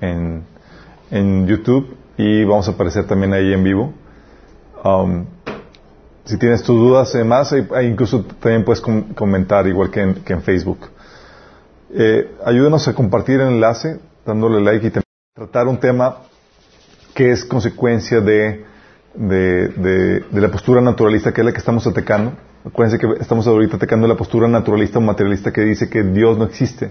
en, en YouTube y vamos a aparecer también ahí en vivo. Um, si tienes tus dudas, además, incluso también puedes comentar igual que en, que en Facebook. Eh, ayúdenos a compartir el enlace, dándole like y tratar un tema que es consecuencia de, de, de, de, la postura naturalista, que es la que estamos atacando. Acuérdense que estamos ahorita atacando la postura naturalista o materialista que dice que Dios no existe.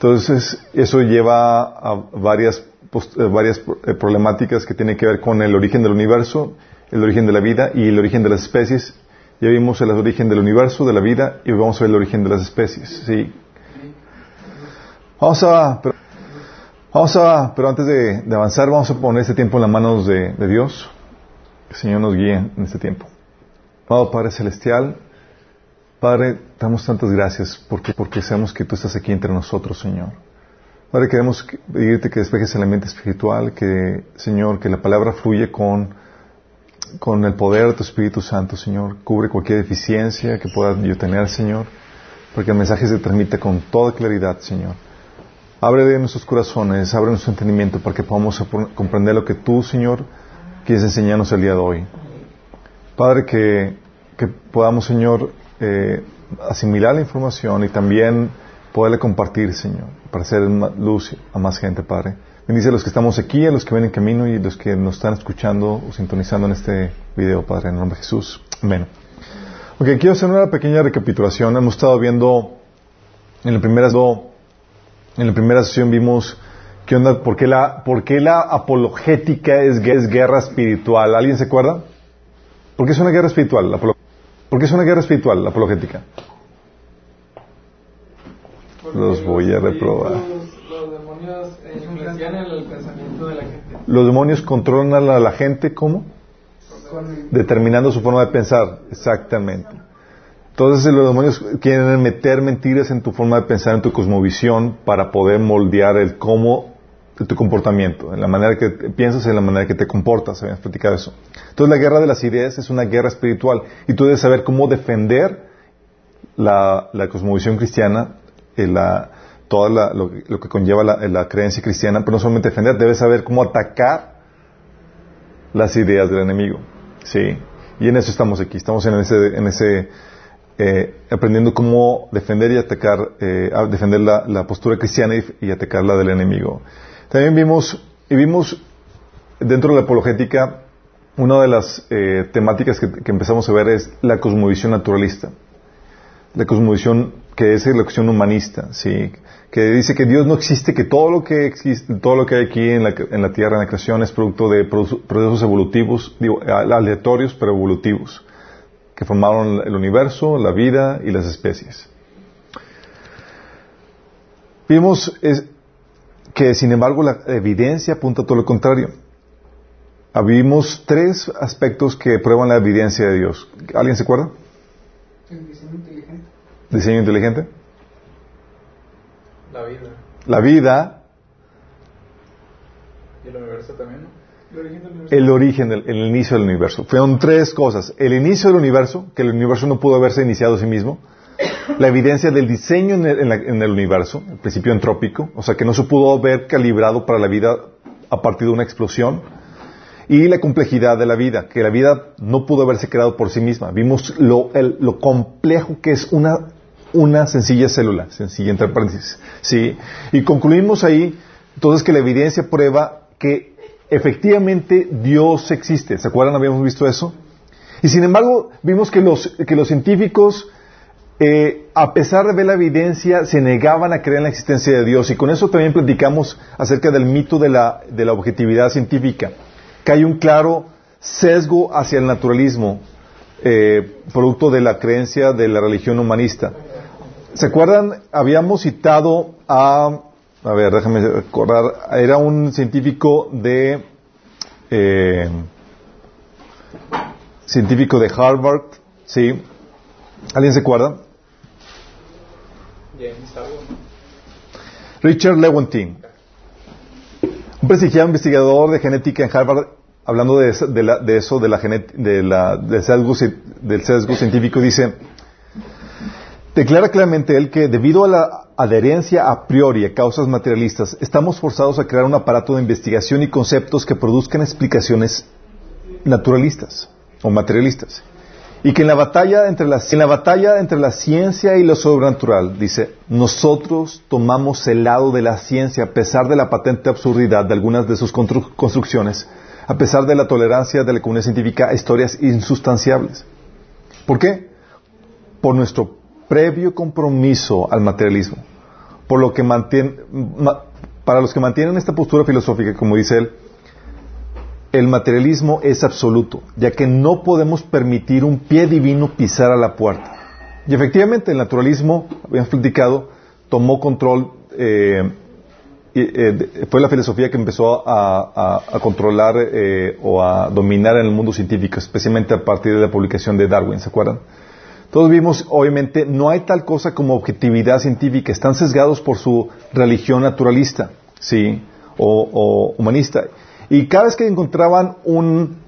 Entonces, eso lleva a varias, eh, varias eh, problemáticas que tienen que ver con el origen del universo, el origen de la vida y el origen de las especies. Ya vimos el origen del universo, de la vida, y vamos a ver el origen de las especies. ¿sí? Vamos a, pero, vamos a, pero antes de, avanzar, vamos a poner este tiempo en las manos de, Dios. Que el Señor nos guíe en este tiempo. Amado Padre Celestial, Padre, damos tantas gracias porque, porque sabemos que tú estás aquí entre nosotros, Señor. Padre, queremos pedirte que despejes el ambiente espiritual, que, Señor, que la palabra fluye con, con el poder de tu Espíritu Santo, Señor. Cubre cualquier deficiencia que pueda yo tener, Señor, porque el mensaje se transmite con toda claridad, Señor. Abre nuestros corazones, abre nuestro entendimiento para que podamos comprender lo que tú, Señor, quieres enseñarnos el día de hoy. Padre, que, que podamos, Señor, eh, asimilar la información y también poderle compartir, Señor, para hacer luz a más gente, Padre. Bendice a los que estamos aquí, a los que ven en camino y a los que nos están escuchando o sintonizando en este video, Padre, en el nombre de Jesús. Amén. Ok, quiero hacer una pequeña recapitulación. Hemos estado viendo en la primera, sesión vimos qué onda, por qué la, por la apologética es, guerra espiritual. ¿Alguien se acuerda? ¿Por qué es una guerra espiritual? La ¿Por qué es una guerra espiritual, la apologética? los voy a reprobar. Los, demonios influencian el pensamiento de la gente. Los demonios controlan a la gente, ¿cómo? Determinando su forma de pensar, exactamente. Entonces los demonios quieren meter mentiras en tu forma de pensar, en tu cosmovisión, para poder moldear el cómo tu comportamiento, en la manera que piensas y en la manera que te comportas. Habíamos platicado eso. Entonces la guerra de las ideas es una guerra espiritual y tú debes saber cómo defender la, la cosmovisión cristiana, eh, la, todo lo, que conlleva la, creencia cristiana, pero no solamente defender, debes saber cómo atacar las ideas del enemigo. ¿sí? Y en eso estamos aquí, estamos en ese, en ese eh, aprendiendo cómo defender y atacar, eh, defender la, postura cristiana y atacar la del enemigo. También vimos, y vimos dentro de la apologética, una de las eh, temáticas que, empezamos a ver es la cosmovisión naturalista. La cosmovisión que es la cuestión humanista, ¿sí? que dice que Dios no existe, que todo lo que existe, todo lo que hay aquí en la, en la Tierra, en la creación, es producto de procesos evolutivos, digo, aleatorios pero evolutivos, que formaron el universo, la vida y las especies. Vimos que sin embargo la evidencia apunta a todo lo contrario. Vimos tres aspectos que prueban la evidencia de Dios. ¿Alguien se acuerda? El diseño inteligente. ¿Diseño inteligente? La vida. La vida. ¿Y el universo también, no? El origen del universo. El origen, el, inicio del universo. Fueron tres cosas. El inicio del universo, que el universo no pudo haberse iniciado a sí mismo la evidencia del diseño en el, universo, el principio entrópico, o sea que no se pudo haber calibrado para la vida a partir de una explosión, y la complejidad de la vida, que la vida no pudo haberse creado por sí misma. Vimos lo, complejo que es una, una sencilla célula, sencilla entre paréntesis. ¿sí? Y concluimos ahí, entonces, que la evidencia prueba que efectivamente Dios existe. ¿Se acuerdan? Habíamos visto eso. Y sin embargo, vimos que los, que los científicos eh, a pesar de ver la evidencia, se negaban a creer en la existencia de Dios. Y con eso también platicamos acerca del mito de la, de la objetividad científica, que hay un claro sesgo hacia el naturalismo, eh, producto de la creencia de la religión humanista. ¿Se acuerdan? Habíamos citado a, a ver, déjame recordar, era un científico de, eh, científico de Harvard, ¿sí? ¿Alguien se acuerda? Richard Lewontin, un prestigiado investigador de genética en Harvard, hablando de, eso, de, la, del, sesgo, del sesgo científico, dice, declara claramente él que debido a adherencia a priori a causas materialistas, estamos forzados a crear un aparato de investigación y conceptos que produzcan explicaciones naturalistas o materialistas. Y que en la batalla entre la, en la batalla entre la ciencia y lo sobrenatural, dice, nosotros tomamos el lado de la ciencia a pesar de la patente absurdidad de algunas de sus construcciones, a pesar de la tolerancia de la comunidad científica a historias insustanciables. ¿Por qué? Por nuestro previo compromiso al materialismo. Por lo que para los que mantienen esta postura filosófica, como dice él, el materialismo es absoluto, ya que no podemos permitir un pie divino pisar a la puerta. Y efectivamente el naturalismo, habíamos platicado, tomó control, eh, eh, fue la filosofía que empezó a, controlar eh, o a dominar en el mundo científico, especialmente a partir de la publicación de Darwin, ¿se acuerdan? Todos vimos, obviamente, no hay tal cosa como objetividad científica, están sesgados por su religión naturalista, ¿sí? o humanista. Y cada vez que encontraban un,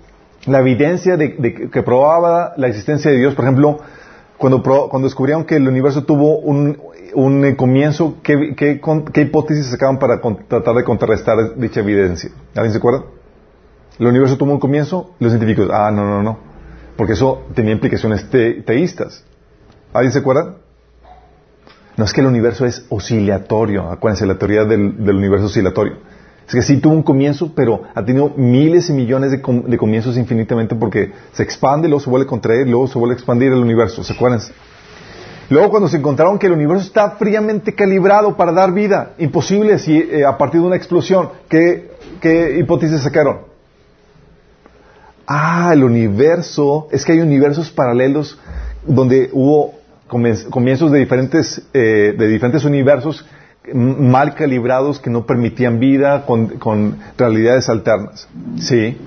la evidencia de, que probaba la existencia de Dios, por ejemplo, cuando, cuando descubrieron que el universo tuvo un, un comienzo, ¿qué, hipótesis sacaban para tratar de contrarrestar dicha evidencia? ¿Alguien se acuerda? El universo tuvo un comienzo, los científicos, ah, no, no, no, porque eso tenía implicaciones teístas. ¿Alguien se acuerda? No es que el universo es oscilatorio, acuérdense, la teoría del universo oscilatorio. Es que sí tuvo un comienzo, pero ha tenido miles y millones de, comienzos infinitamente porque se expande, luego se vuelve a contraer, luego se vuelve a expandir el universo. ¿Se acuerdan? Luego cuando se encontraron que el universo está fríamente calibrado para dar vida, imposible si, eh, a partir de una explosión, ¿qué, ¿qué hipótesis sacaron? Ah, el universo, es que hay universos paralelos donde hubo comienzos de diferentes, eh, de diferentes universos mal calibrados que no permitían vida con, realidades alternas. ¿Sí?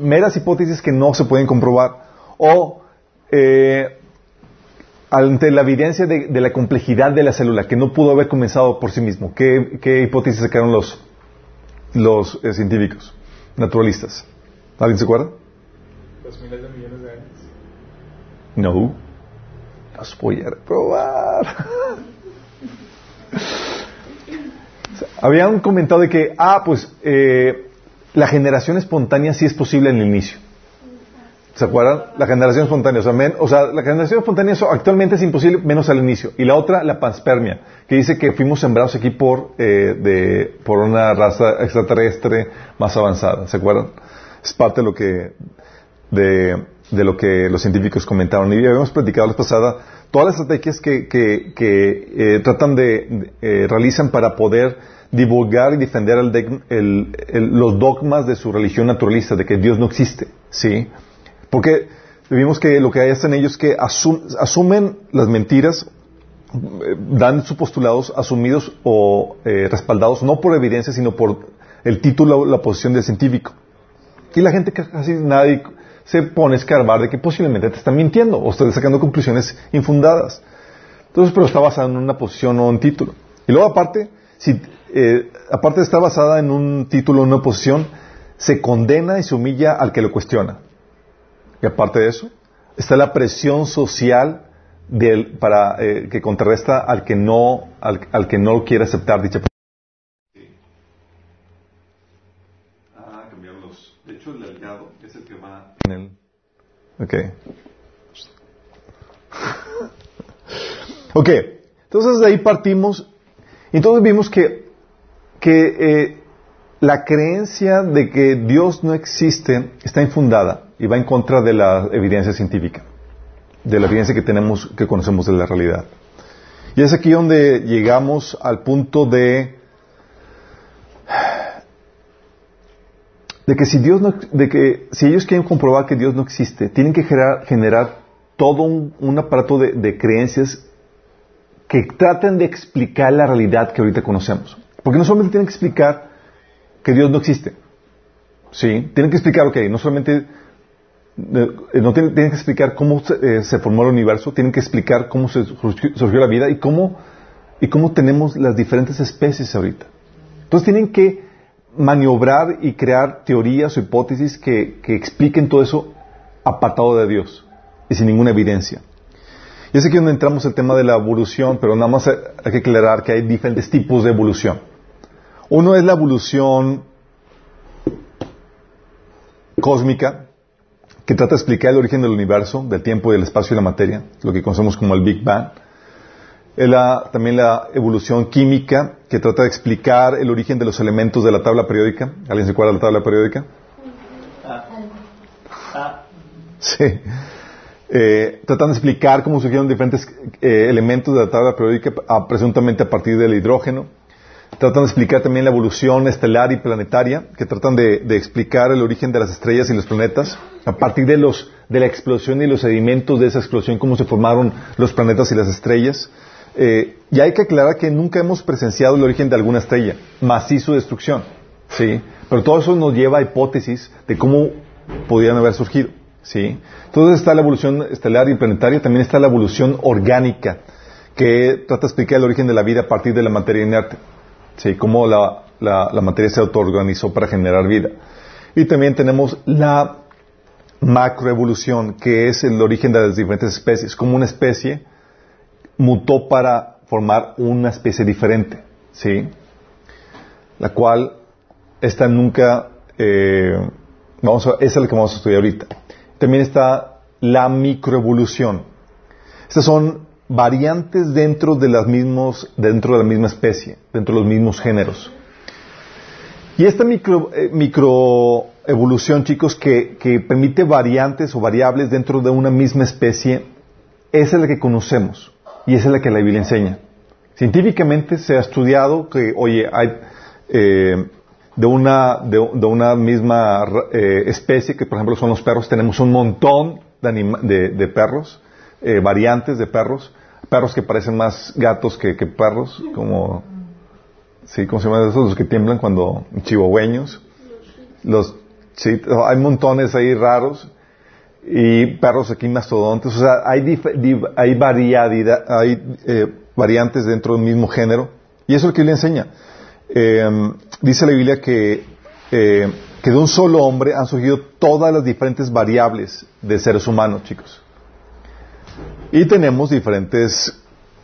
meras hipótesis que no se pueden comprobar. O eh, ante la evidencia de, la complejidad de la célula, que no pudo haber comenzado por sí mismo. ¿Qué, hipótesis sacaron los, los eh, científicos, naturalistas? ¿Alguien se acuerda? Los miles de millones de años. No. Los voy a reprobar. Habían comentado de que, ah, pues eh, la generación espontánea sí es posible en el inicio. ¿Se acuerdan? La generación espontánea. O sea, la generación espontánea actualmente es imposible menos al inicio. Y la otra, la panspermia, que dice que fuimos sembrados aquí por, eh, de, por una raza extraterrestre más avanzada. ¿Se acuerdan? Es parte de lo que, de, de lo que los científicos comentaron. Y habíamos platicado la pasada todas las estrategias que, que, eh, tratan de, eh, realizan para poder divulgar y defender los dogmas de su religión naturalista, de que Dios no existe, ¿sí? Porque vimos que lo que hacen ellos es que asumen las mentiras, eh, dan sus postulados asumidos o respaldados no por evidencia, sino por el título, la posición del científico. Y la gente casi nadie se pone escarbar de que posiblemente te están mintiendo o estás sacando conclusiones infundadas. Entonces, pero está basada en una posición o un título. Y luego, aparte, si, eh, aparte de estar basada en un título o una posición, se condena y se humilla al que lo cuestiona. Y aparte de eso, está la presión social para, eh, que contrarresta al que no, al, al que no quiere aceptar dicha Ok. ok. Entonces de ahí partimos. Entonces vimos que, que eh, la creencia de que Dios no existe está infundada y va en contra de la evidencia científica, de la evidencia que tenemos, que conocemos de la realidad. Y es aquí donde llegamos al punto de de que si Dios no, de que si ellos quieren comprobar que Dios no existe, tienen que generar, todo un, aparato de, creencias que traten de explicar la realidad que ahorita conocemos. Porque no solamente tienen que explicar que Dios no existe, ¿sí? Tienen que explicar, ok, no solamente, eh, no tienen, que explicar cómo se, eh, se, formó el universo, tienen que explicar cómo se surgió la vida y cómo, y cómo tenemos las diferentes especies ahorita. Entonces tienen que maniobrar y crear teorías o hipótesis que, expliquen todo eso apartado de Dios y sin ninguna evidencia. Yo sé que donde entramos el tema de la evolución, pero nada más hay que aclarar que hay diferentes tipos de evolución. Uno es la evolución cósmica, que trata de explicar el origen del universo, del tiempo, del espacio y la materia, lo que conocemos como el Big Bang. Es también la evolución química, que trata de explicar el origen de los elementos de la tabla periódica. ¿Alguien se acuerda de la tabla periódica? Sí. Eh, tratando de explicar cómo surgieron diferentes eh, elementos de la tabla periódica, presuntamente a partir del hidrógeno. Tratan de explicar también la evolución estelar y planetaria, que tratan de, explicar el origen de las estrellas y los planetas, a partir de, los, de la explosión y los sedimentos de esa explosión, cómo se formaron los planetas y las estrellas. Eh, y hay que aclarar que nunca hemos presenciado el origen de alguna estrella, más sí su destrucción. ¿sí? Pero todo eso nos lleva a hipótesis de cómo podrían haber surgido. ¿sí? Entonces está la evolución estelar y planetaria, también está la evolución orgánica, que trata de explicar el origen de la vida a partir de la materia inerte. ¿sí? Cómo la, la, materia se autoorganizó para generar vida. Y también tenemos la macroevolución, que es el origen de las diferentes especies, como una especie mutó para formar una especie diferente, ¿sí? La cual, esta nunca, eh, vamos esa es la que vamos a estudiar ahorita. También está la microevolución. Estas son variantes dentro de las mismos, dentro de la misma especie, dentro de los mismos géneros. Y esta micro, eh, microevolución, chicos, que, permite variantes o variables dentro de una misma especie, es la que conocemos y esa es la que la Biblia enseña. Científicamente se ha estudiado que, oye, hay eh, de, una, de, una misma eh, especie, que por ejemplo son los perros, tenemos un montón de, de, perros, eh, variantes de perros, perros que parecen más gatos que, perros, como, sí, ¿cómo se llaman esos? Los que tiemblan cuando, chihuahueños. Los, sí, hay montones ahí raros y perros aquí mastodontes. O sea, hay, hay, variedad, hay eh, variantes dentro del mismo género. Y eso es lo que le enseña. Eh, dice la Biblia que, eh, que de un solo hombre han surgido todas las diferentes variables de seres humanos, chicos. Y tenemos diferentes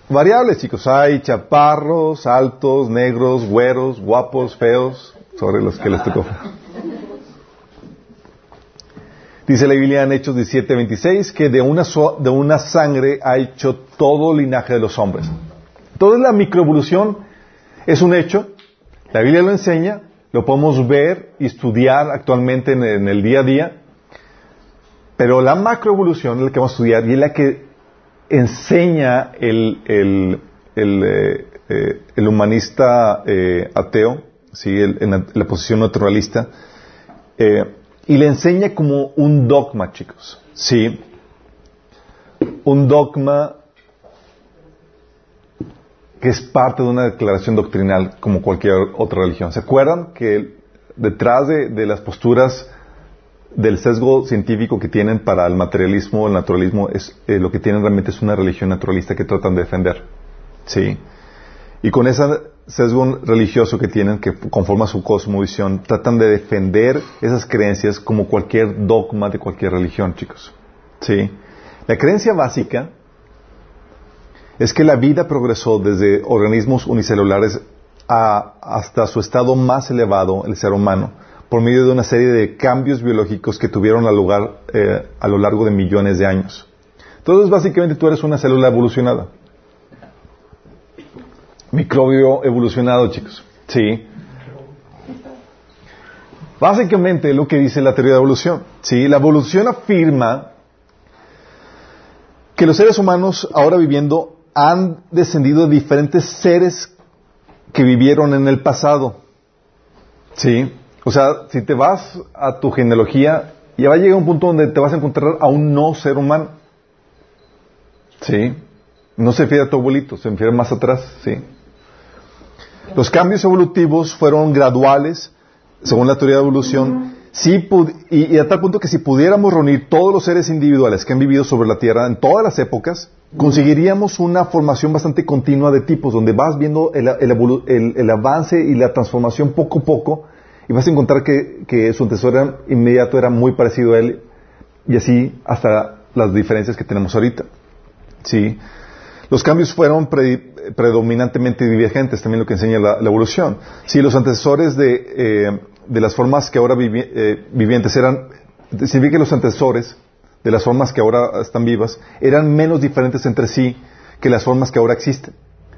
variables, chicos. Hay chaparros, altos, negros, güeros, guapos, feos, sobre los que les tocó. Dice la Biblia en Hechos 17, 26 que de una, de una sangre ha hecho todo linaje de los hombres. Toda la microevolución es un hecho, la Biblia lo enseña, lo podemos ver y estudiar actualmente en, el día a día, pero la macroevolución es la que vamos a estudiar y es la que enseña el, el, el, eh, eh, humanista eh, ateo, ¿sí? en la, posición naturalista, y le enseña como un dogma, chicos. ¿Sí? Un dogma que es parte de una declaración doctrinal como cualquier otra religión. ¿Se acuerdan que detrás de, las posturas del sesgo científico que tienen para el materialismo, el naturalismo, es, eh, lo que tienen realmente es una religión naturalista que tratan de defender? ¿Sí? Y con ese sesgo religioso que tienen, que conforma su cosmovisión, tratan de defender esas creencias como cualquier dogma de cualquier religión, chicos. ¿Sí? La creencia básica es que la vida progresó desde organismos unicelulares hasta su estado más elevado, el ser humano, por medio de una serie de cambios biológicos que tuvieron lugar eh, a lo largo de millones de años. Entonces, básicamente tú eres una célula evolucionada microbio evolucionado, chicos. Sí. Básicamente lo que dice la teoría de evolución. Sí, la evolución afirma que los seres humanos ahora viviendo han descendido de diferentes seres que vivieron en el pasado. Sí. O sea, si te vas a tu genealogía, ya va a llegar un punto donde te vas a encontrar a un no ser humano. Sí. No se refiere a tu abuelito, se refiere más atrás, sí. Los cambios evolutivos fueron graduales, según la teoría de evolución, y, a tal punto que si pudiéramos reunir todos los seres individuales que han vivido sobre la Tierra en todas las épocas, conseguiríamos una formación bastante continua de tipos, donde vas viendo el, avance y la transformación poco a poco, y vas a encontrar que, su antecesor inmediato era muy parecido a él, y así hasta las diferencias que tenemos ahorita. ¿sí? Los cambios fueron predominantemente divergentes, también lo que enseña la, evolución. Si los antecesores de, eh, de las formas que ahora eh, vivientes eran, significa que los antecesores de las formas que ahora están vivas eran menos diferentes entre sí que las formas que ahora existen.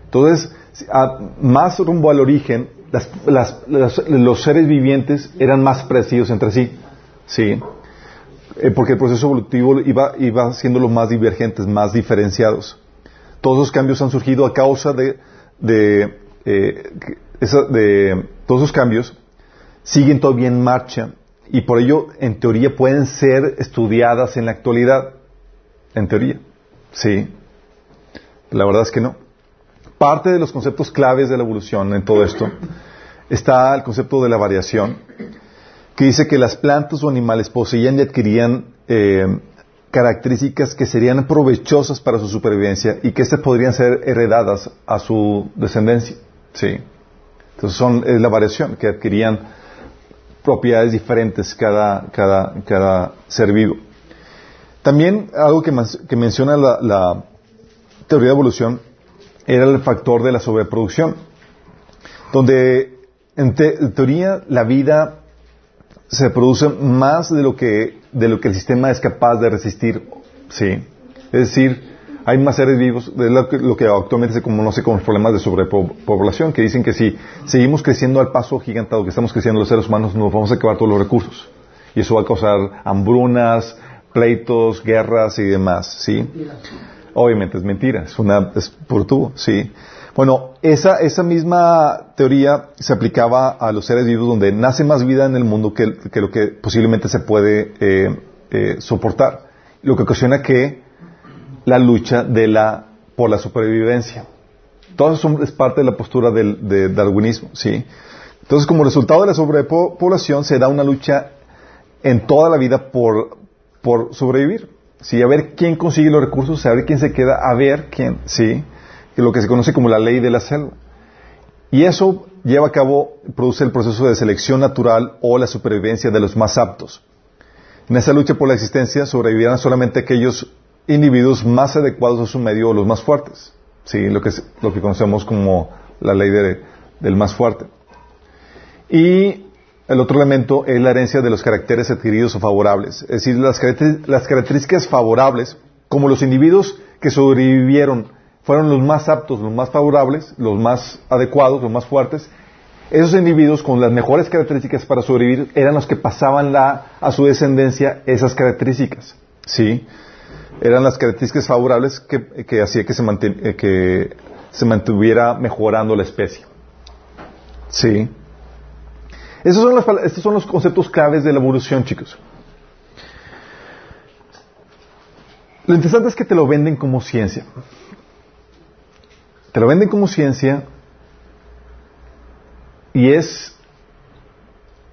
Entonces, más rumbo al origen, los seres vivientes eran más parecidos entre sí. ¿sí? Eh, porque el proceso evolutivo iba, iba los más divergentes, más diferenciados. Todos los cambios han surgido a causa de, eh, de todos esos cambios siguen todavía en marcha y por ello, en teoría, pueden ser estudiadas en la actualidad. En teoría. Sí. La verdad es que no. Parte de los conceptos claves de la evolución en todo esto está el concepto de la variación, que dice que las plantas o animales poseían y adquirían eh, características que serían provechosas para su supervivencia y que estas podrían ser heredadas a su descendencia. Sí. Entonces son, es la variación, que adquirían propiedades diferentes cada, cada, cada ser vivo. También algo que, que menciona la, teoría de evolución era el factor de la sobreproducción, donde en, teoría la vida se produce más de lo que de lo que el sistema es capaz de resistir, sí. Es decir, hay más seres vivos, es lo que, actualmente se conoce como los problemas de sobrepoblación, que dicen que si seguimos creciendo al paso gigantado que estamos creciendo los seres humanos, nos vamos a acabar todos los recursos. Y eso va a causar hambrunas, pleitos, guerras y demás, ¿sí? Obviamente es mentira, es una, es por tubo, sí. Bueno, esa, esa misma teoría se aplicaba a los seres vivos donde nace más vida en el mundo que, lo que posiblemente se puede eh, eh, soportar. Lo que ocasiona que la lucha de la, por la supervivencia. Todo eso es parte de la postura del, de darwinismo, ¿sí? Entonces, como resultado de la sobrepoblación, se da una lucha en toda la vida por, por sobrevivir. ¿sí? A ver quién consigue los recursos, a ver quién se queda, a ver quién, ¿sí? Lo que se conoce como la ley de la selva. Y eso lleva a cabo, produce el proceso de selección natural o la supervivencia de los más aptos. En esa lucha por la existencia sobrevivirán solamente aquellos individuos más adecuados a su medio o los más fuertes. Sí, lo que, lo que conocemos como la ley del más fuerte. Y el otro elemento es la herencia de los caracteres adquiridos o favorables. Es decir, las, las características favorables, como los individuos que sobrevivieron fueron los más aptos, los más favorables, los más adecuados, los más fuertes, esos individuos con las mejores características para sobrevivir eran los que pasaban la, a su descendencia esas características. ¿Sí? eran las características favorables que, hacía que se, eh, que se mantuviera mejorando la especie. Sí. Esos son los, estos son los conceptos claves de la evolución, chicos. Lo interesante es que te lo venden como ciencia. Te lo venden como ciencia y es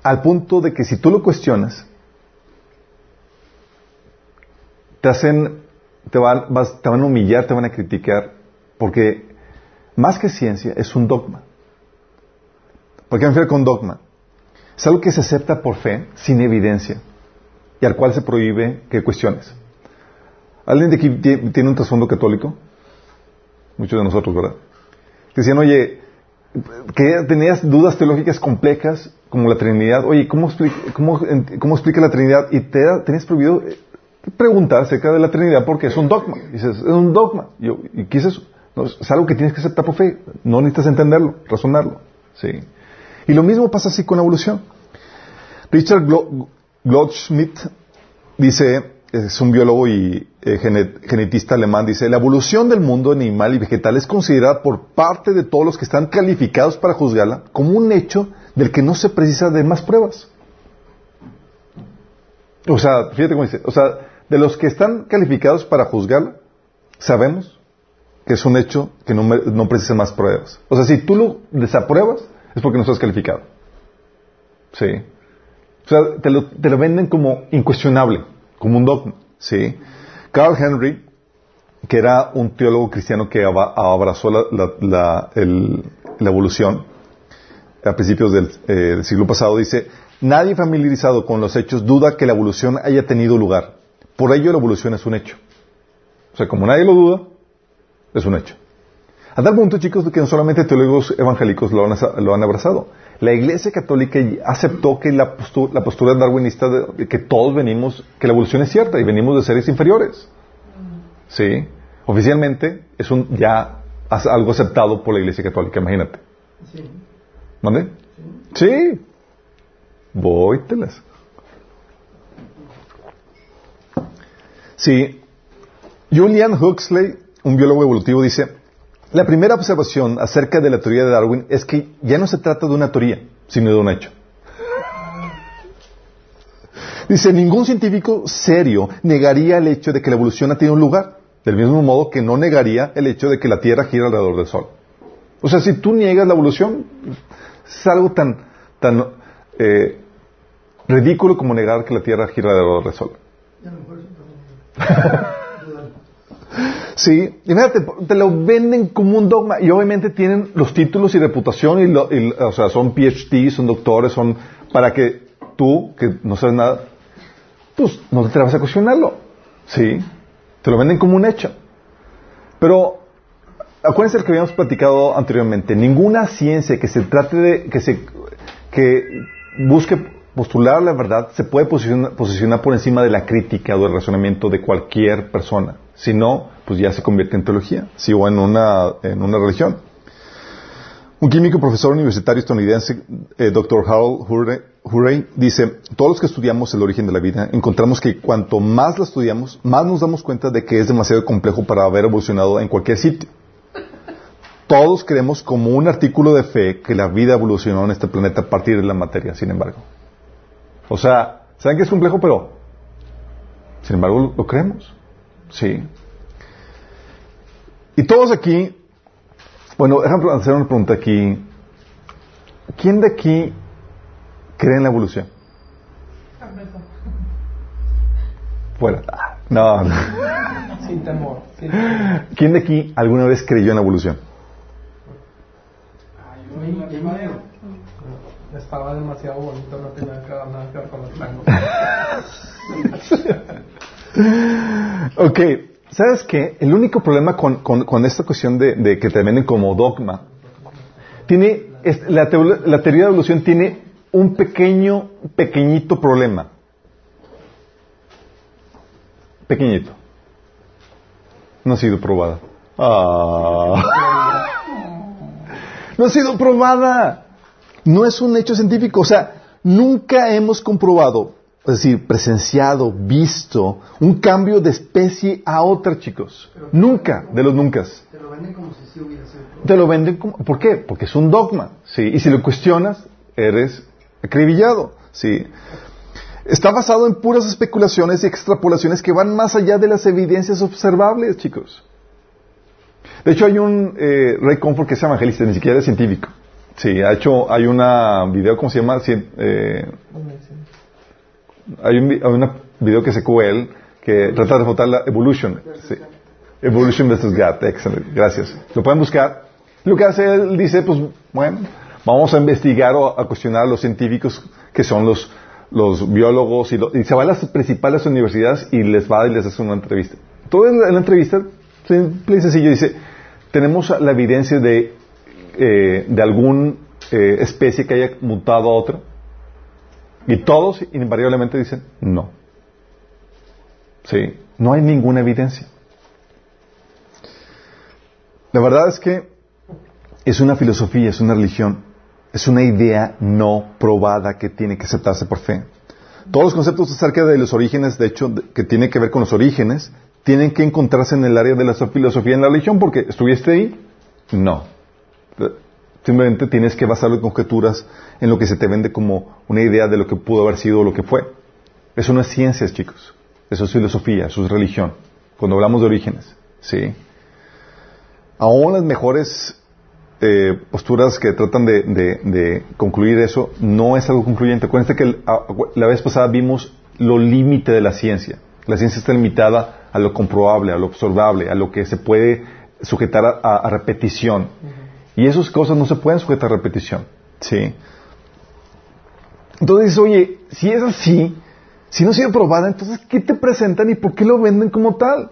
al punto de que si tú lo cuestionas, te hacen, te van, van a humillar, te van a criticar, porque más que ciencia es un dogma. ¿Por qué me refiero con dogma? Es algo que se acepta por fe, sin evidencia, y al cual se prohíbe que cuestiones. ¿Alguien de aquí tiene un trasfondo católico? Muchos de nosotros, ¿verdad? Que decían, oye, que tenías dudas teológicas complejas como la Trinidad. Oye, ¿cómo explica, cómo, cómo explica la Trinidad? Y te tenías prohibido preguntar acerca de la Trinidad porque es un dogma. dices, es un dogma. ¿Y qué es eso? es algo que tienes que aceptar por fe. No necesitas entenderlo, razonarlo. ¿sí? Y lo mismo pasa así con la evolución. Richard Goldschmidt dice, es un biólogo y eh, genetista alemán, dice, la evolución del mundo animal y vegetal es considerada por parte de todos los que están calificados para juzgarla como un hecho del que no se precisa de más pruebas. O sea, fíjate cómo dice, o sea, de los que están calificados para juzgarla, sabemos que es un hecho que no, no precisa más pruebas. O sea, si tú lo desapruebas, es porque no estás calificado. Sí. O sea, te lo, te lo venden como incuestionable, como un dogma. Sí. Carl Henry, que era un teólogo cristiano que abrazó la, evolución a principios del, eh, del siglo pasado, dice, nadie familiarizado con los hechos duda que la evolución haya tenido lugar. Por ello la evolución es un hecho. O sea, como nadie lo duda, Es un hecho. A tal punto, chicos, que no solamente teólogos evangélicos lo han, lo han abrazado. La Iglesia Católica aceptó que la postura, la postura darwinista de que todos venimos, que la evolución es cierta y venimos de seres inferiores. ¿Sí? Oficialmente es un ya algo aceptado por la Iglesia Católica, imagínate. Sí. ¿Mande? Sí. sí. Voy-telas. Sí. Julian Huxley, un biólogo evolutivo, dice, la primera observación acerca de la teoría de Darwin es que ya no se trata de una teoría, sino de un hecho. Dice, ningún científico serio negaría el hecho de que la evolución ha tenido un lugar, del mismo modo que no negaría el hecho de que la Tierra gira alrededor del Sol. O sea, si tú niegas la evolución, es algo tan, tan eh, ridículo como negar que la Tierra gira alrededor del Sol. Sí, y fíjate, te lo venden como un dogma y obviamente tienen los títulos y reputación y, o sea, son PhD, son doctores, son para que tú, que no sabes nada, pues no te vas a cuestionarlo. Sí, te lo venden como un hecho. Pero acuérdense lo que habíamos platicado anteriormente, ninguna ciencia que se trate de que se que busque postular la verdad se puede posicionar, por encima de la crítica o del razonamiento de cualquier persona. Si no, pues ya se convierte en teología, si o en una, en una religión. Un químico profesor universitario estadounidense, eh, Dr. Harold Hurray, dice, todos los que estudiamos el origen de la vida, encontramos que cuanto más la estudiamos, más nos damos cuenta de que es demasiado complejo para haber evolucionado en cualquier sitio. Todos creemos como un artículo de fe que la vida evolucionó en este planeta a partir de la materia, sin embargo. O sea, saben que es complejo, pero sin embargo lo, creemos. Sí. Y todos aquí, bueno, déjame hacer una pregunta aquí. ¿Quién de aquí cree en la evolución? Fuera. No. Sin temor. ¿Quién de aquí alguna vez creyó en la evolución? estaba demasiado bonito, no tenía nada que ver con los tangos. ok, ¿sabes qué? El único problema con, esta cuestión de, que te venden como dogma, tiene, la, la teoría de evolución tiene un pequeño, pequeñito problema. Pequeñito. No ha sido probada. Ah. No ha sido probada. No es un hecho científico. O sea, nunca hemos comprobado, es decir, presenciado, visto un cambio de especie a otra, chicos. nunca, de los nunca. Te lo venden como si sí hubiera sido. Te lo venden como. ¿Por qué? Porque es un dogma. ¿sí? Y si lo cuestionas, eres acribillado. ¿sí? Está basado en puras especulaciones y extrapolaciones que van más allá de las evidencias observables, chicos. De hecho, hay un eh, Ray Comfort que es evangelista, ni siquiera es científico. Sí, ha hecho, hay una video, ¿cómo se llama? Eh, hay un una video que se él que trata de votar la Evolution. Sí. Evolution vs. God, excelente, gracias. Lo pueden buscar. Lo que hace él dice, pues, bueno, vamos a investigar o a cuestionar a los científicos que son los, los biólogos y, se va a las principales universidades y les va y les hace una entrevista. Todo en la entrevista, simple y sencillo, dice, tenemos la evidencia de eh, de alguna eh, especie que haya mutado a otra? Y todos invariablemente dicen no. Sí, no hay ninguna evidencia. La verdad es que es una filosofía, es una religión, es una idea no probada que tiene que aceptarse por fe. Todos los conceptos acerca de los orígenes, de hecho, que tienen que ver con los orígenes, tienen que encontrarse en el área de la filosofía en la religión, porque ¿estuviste ahí? No. Simplemente tienes que basarlo en conjeturas en lo que se te vende como una idea de lo que pudo haber sido o lo que fue. Eso no es ciencias, chicos. Eso es filosofía, eso es religión. Cuando hablamos de orígenes, ¿sí? Aún las mejores eh, posturas que tratan de, concluir eso no es algo concluyente. Acuérdense que la vez pasada vimos lo límite de la ciencia. La ciencia está limitada a lo comprobable, a lo observable, a lo que se puede sujetar a, repetición. Y esas cosas no se pueden sujetar a repetición. ¿Sí? Entonces, oye, si es así, si no ha sido probada, entonces, ¿qué te presentan y por qué lo venden como tal?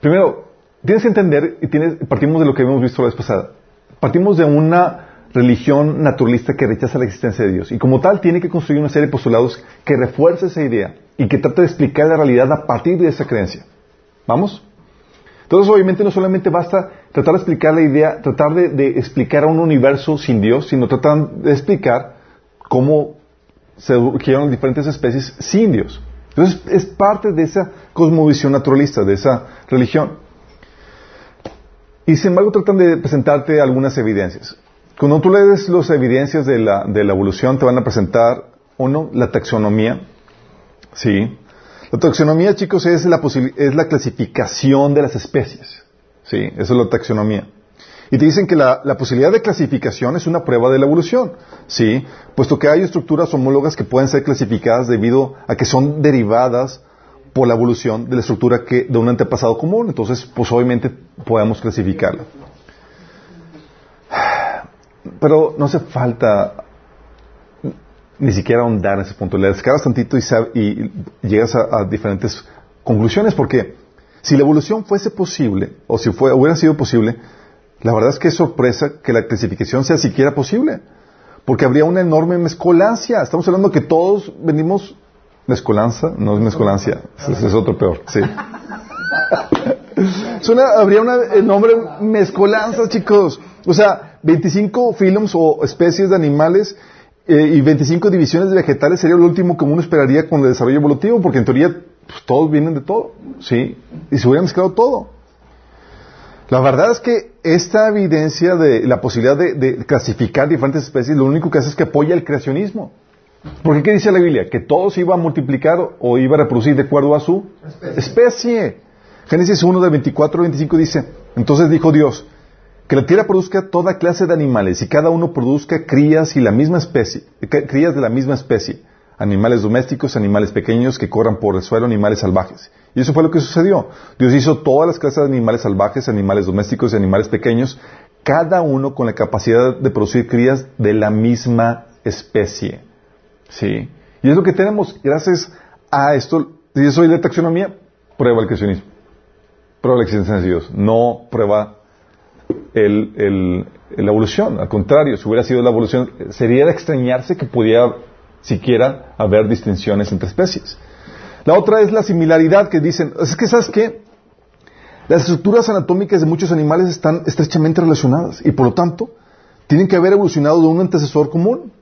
Primero, tienes que entender, y tienes, partimos de lo que hemos visto la vez pasada, partimos de una religión naturalista que rechaza la existencia de Dios. Y como tal, tiene que construir una serie de postulados que refuerce esa idea y que trate de explicar la realidad a partir de esa creencia. ¿Vamos? Entonces, obviamente, no solamente basta tratar de explicar la idea, tratar de, explicar a un universo sin Dios, sino tratar de explicar cómo se surgieron diferentes especies sin Dios. Entonces, es parte de esa cosmovisión naturalista, de esa religión. Y sin embargo, tratan de presentarte algunas evidencias. Cuando tú lees las evidencias de la, de la evolución, te van a presentar, uno, la taxonomía. Sí. La taxonomía, chicos, es la, es la clasificación de las especies. Sí, eso es la taxonomía. Y te dicen que la, la, posibilidad de clasificación es una prueba de la evolución, ¿sí? Puesto que hay estructuras homólogas que pueden ser clasificadas debido a que son derivadas por la evolución de la estructura que, de un antepasado común. Entonces, pues obviamente podemos clasificarla. Pero no hace falta ni siquiera ahondar en ese punto. Le descargas tantito y, llegas a, diferentes conclusiones, porque si la evolución fuese posible, o si hubiera sido posible, la verdad es que es sorpresa que la clasificación sea siquiera posible, porque habría una enorme mezcolancia. Estamos hablando que todos venimos mezcolanza, no es mezcolancia, es otro peor, sí. habría una enorme mezcolanza, chicos. O sea, 25 films o especies de animales eh, y 25 divisiones de vegetales sería lo último que uno esperaría con el desarrollo evolutivo, porque en teoría pues, todos vienen de todo, ¿sí? Y se hubiera mezclado todo. La verdad es que esta evidencia de la posibilidad de, clasificar diferentes especies, lo único que hace es que apoya el creacionismo. Porque ¿qué dice la Biblia? Que todo se iba a multiplicar o iba a reproducir de acuerdo a su especie. especie. Génesis 1 de 24 a 25 dice, entonces dijo Dios, que la tierra produzca toda clase de animales y cada uno produzca crías y la misma especie, crías de la misma especie, animales domésticos, animales pequeños que corran por el suelo, animales salvajes. Y eso fue lo que sucedió. Dios hizo todas las clases de animales salvajes, animales domésticos y animales pequeños, cada uno con la capacidad de producir crías de la misma especie. ¿Sí? Y es lo que tenemos gracias a esto. Si yo soy de taxonomía, prueba el creacionismo. Prueba la existencia de Dios. No prueba el, la evolución. Al contrario, si hubiera sido la evolución, sería de extrañarse que pudiera siquiera haber distinciones entre especies. La otra es la similaridad que dicen, es que sabes qué, las estructuras anatómicas de muchos animales están estrechamente relacionadas y por lo tanto tienen que haber evolucionado de un antecesor común.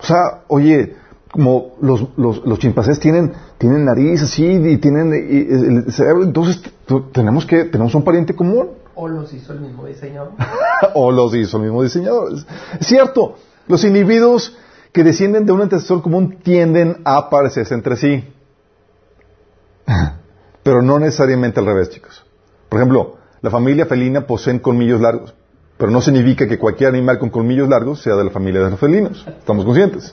O sea, oye, como los, los, los chimpancés tienen, tienen nariz así y tienen el cerebro, entonces tenemos que, tenemos un pariente común. O los hizo el mismo diseñador. o los hizo el mismo diseñador. Es cierto, los individuos que descienden de un antecesor común tienden a parecerse entre sí. pero no necesariamente al revés, chicos. Por ejemplo, la familia felina posee colmillos largos, pero no significa que cualquier animal con colmillos largos sea de la familia de los felinos. ¿Estamos conscientes?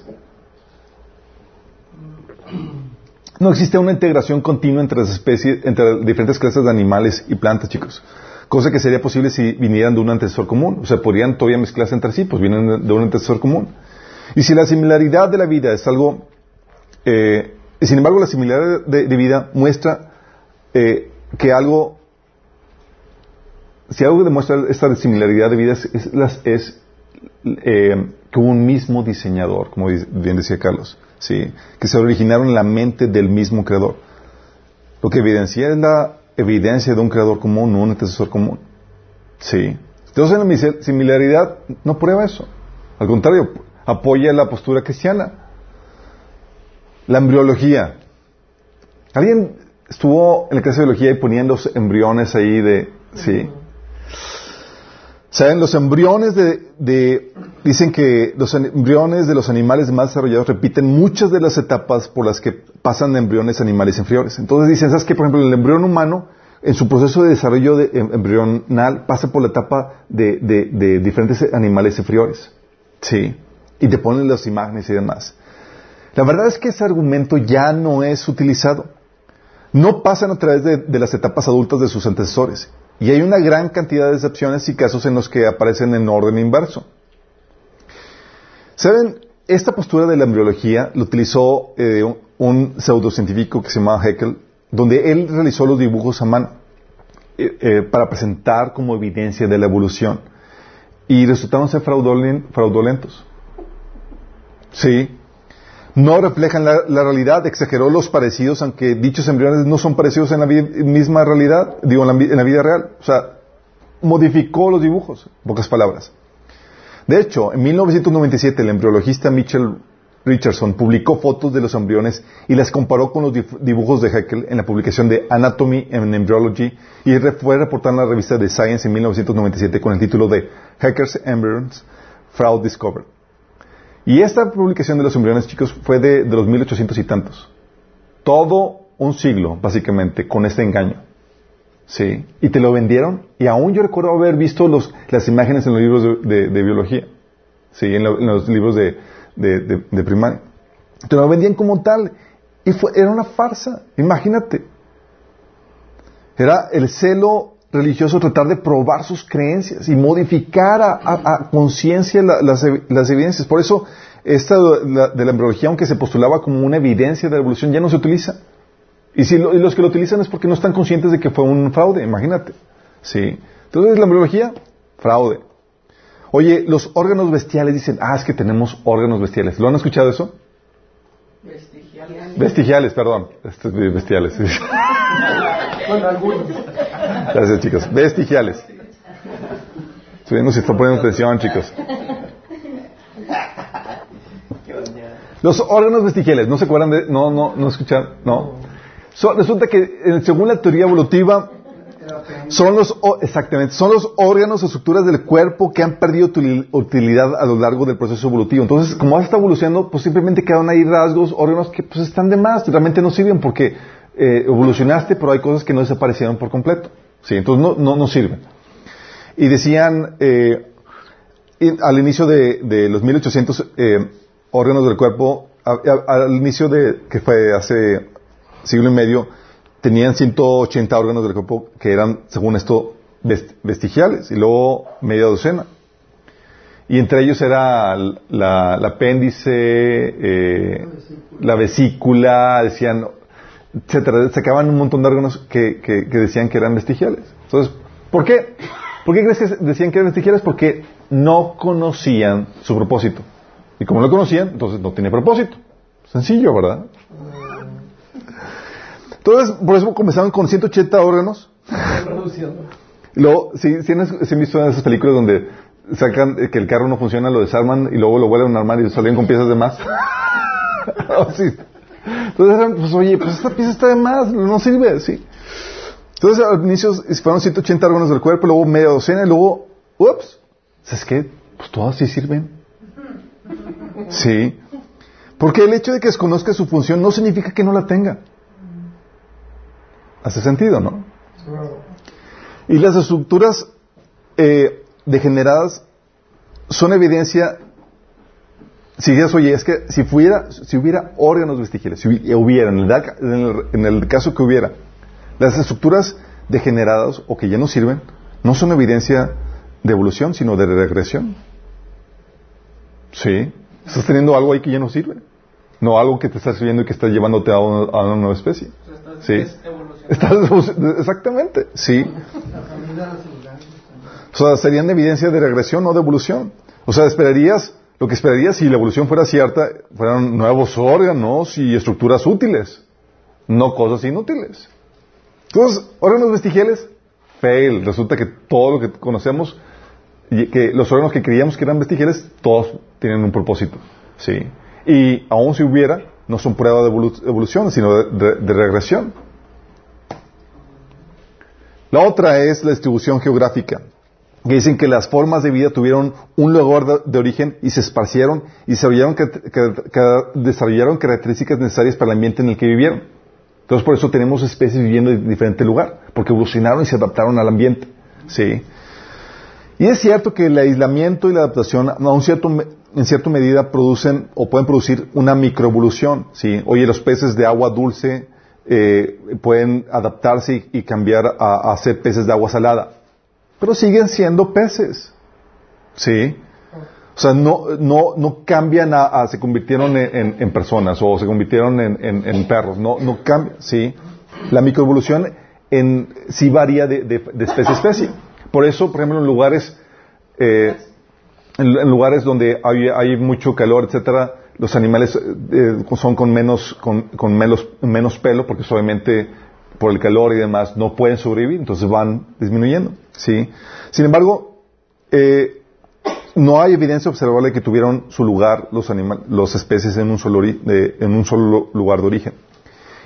No existe una integración continua entre las especies, entre diferentes clases de animales y plantas, chicos. Cosa que sería posible si vinieran de un antecesor común. O sea, podrían todavía mezclarse entre sí, pues vienen de un antecesor común. Y si la similaridad de la vida es algo, eh, sin embargo, la similaridad de, vida muestra eh, que algo, si algo demuestra esta similaridad de vida es, eh, que un mismo diseñador, como bien decía Carlos, sí, que se originaron en la mente del mismo creador. Lo que evidencia es la evidencia de un creador común, un antecesor común. Sí. Entonces la similaridad no prueba eso. Al contrario, apoya la postura cristiana. La embriología. ¿Alguien estuvo en la clase de biología y poniendo embriones ahí de... Sí. ¿Saben? Los embriones de, Dicen que los embriones de los animales más desarrollados repiten muchas de las etapas por las que pasan de embriones animales inferiores. Entonces dicen, ¿sabes qué? Por ejemplo, el embrión humano, en su proceso de desarrollo de, em, embrional, pasa por la etapa de, de diferentes animales inferiores. Sí. Y te ponen las imágenes y demás. La verdad es que ese argumento ya no es utilizado. No pasan a través de las etapas adultas de sus antecesores. Y hay una gran cantidad de excepciones y casos en los que aparecen en orden inverso. ¿Saben? Esta postura de la embriología lo utilizó eh, un pseudocientífico que se llamaba Haeckel, donde él realizó los dibujos a mano. eh, eh, para presentar como evidencia de la evolución. Y resultaron ser fraudulentos. Sí. No reflejan la, realidad, exageró los parecidos, aunque dichos embriones no son parecidos en la misma realidad, digo, en la, en vida real. O sea, modificó los dibujos, pocas palabras. De hecho, en 1997 el embriologista Mitchell Richardson publicó fotos de los embriones y las comparó con los dibujos de Haeckel en la publicación de Anatomy and Embryology y fue reportada en la revista de Science en 1997 con el título de Haeckel's Embryons Fraud Discovered. Y esta publicación de los embriones, chicos, fue de, de los 1800 y tantos. Todo un siglo, básicamente, con este engaño. Sí. Y te lo vendieron. Y aún yo recuerdo haber visto los, las imágenes en los libros de, biología. Sí, en, los libros de, de, primaria. Te lo vendían como tal. Y fue, era una farsa. Imagínate. Era el celo religioso tratar de probar sus creencias y modificar a, conciencia las, las, evidencias. Por eso, esta de la embriología, aunque se postulaba como una evidencia de la evolución, ya no se utiliza. Y si los que lo utilizan es porque no están conscientes de que fue un fraude, imagínate. Sí. Entonces, la embriología, fraude. Oye, los órganos bestiales dicen, ah, es que tenemos órganos bestiales. ¿Lo han escuchado eso? Vestigiales. Vestigiales, perdón. Estos bestiales. Bueno, algunos. Gracias, chicos. Vestigiales. Se está poniendo atención, chicos. Los órganos vestigiales, ¿no se acuerdan de...? No, no, no escuchan, ¿no? resulta que eh, según la teoría evolutiva son los exactamente son los órganos o estructuras del cuerpo que han perdido utilidad a lo largo del proceso evolutivo. Entonces, como está evolucionando, pues simplemente quedan ahí rasgos, órganos que pues están de más, realmente no sirven porque eh, evolucionaste, pero hay cosas que no desaparecieron por completo. Sí, entonces no no, no sirven. Y decían eh, al inicio de, de los 1800 eh, órganos del cuerpo, al inicio de que fue hace siglo y medio, tenían 180 órganos del cuerpo que eran, según esto, vestigiales, y luego media docena. Y entre ellos era la, apéndice, eh, la vesícula, decían, etcétera. Sacaban un montón de órganos que, que, decían que eran vestigiales. Entonces, ¿por qué? ¿Por qué crees que decían que eran vestigiales? Porque no conocían su propósito. Y como no conocían, entonces no tiene propósito. Sencillo, ¿verdad? Entonces, por eso comenzaron con 180 órganos. luego, si, si, han, visto esas películas donde sacan que el carro no funciona, lo desarman y luego lo vuelven a armar y salen con piezas de más. Oh, Entonces, pues oye, pues esta pieza está de más, no sirve, sí. Entonces, al inicio fueron 180 órganos del cuerpo, luego media docena y luego, ups, ¿sabes qué? Pues todas sí sirven. Sí. Porque el hecho de que desconozca su función no significa que no la tenga. Hace sentido, ¿no? Y las estructuras eh, degeneradas son evidencia. Si dices, oye, es que si, fuera, si hubiera órganos vestigiales, si hubiera, en el, en el caso que hubiera, las estructuras degeneradas o que ya no sirven, no son evidencia de evolución, sino de regresión. Sí, estás teniendo algo ahí que ya no sirve. No algo que te está sirviendo y que está llevándote a una, nueva especie. sí. exactamente, sí. O sea, serían evidencia de regresión, no de evolución. O sea, esperarías, lo que esperarías si la evolución fuera cierta, fueran nuevos órganos y estructuras útiles, no cosas inútiles. Entonces, órganos vestigiales, fail. Resulta que todo lo que conocemos, y que los órganos que creíamos que eran vestigiales, todos tienen un propósito. Sí. Y aun si hubiera, no son prueba de evolución, sino de regresión. La otra es la distribución geográfica, que dicen que las formas de vida tuvieron un lugar de, origen y se esparcieron y desarrollaron, características necesarias para el ambiente en el que vivieron. Entonces por eso tenemos especies viviendo en diferente lugar, porque evolucionaron y se adaptaron al ambiente. ¿sí? Y es cierto que el aislamiento y la adaptación a un cierto, en cierta medida producen o pueden producir una microevolución. ¿sí? Oye, los peces de agua dulce eh, pueden adaptarse y, cambiar a, ser peces de agua salada. Pero siguen siendo peces. ¿Sí? O sea, no, no, no cambian a, se convirtieron en, en, personas o se convirtieron en, en perros. No, no cambian. ¿Sí? La microevolución en, sí varía de, de, de especie a especie. Por eso, por ejemplo, en lugares, eh, en lugares donde hay, hay mucho calor, etcétera, los animales eh, son con menos, con, con menos, menos pelo, porque obviamente por el calor y demás no pueden sobrevivir, entonces van disminuyendo. ¿sí? Sin embargo, eh, no hay evidencia observable de que tuvieron su lugar los, los especies en un, solo de- en un solo lugar de origen.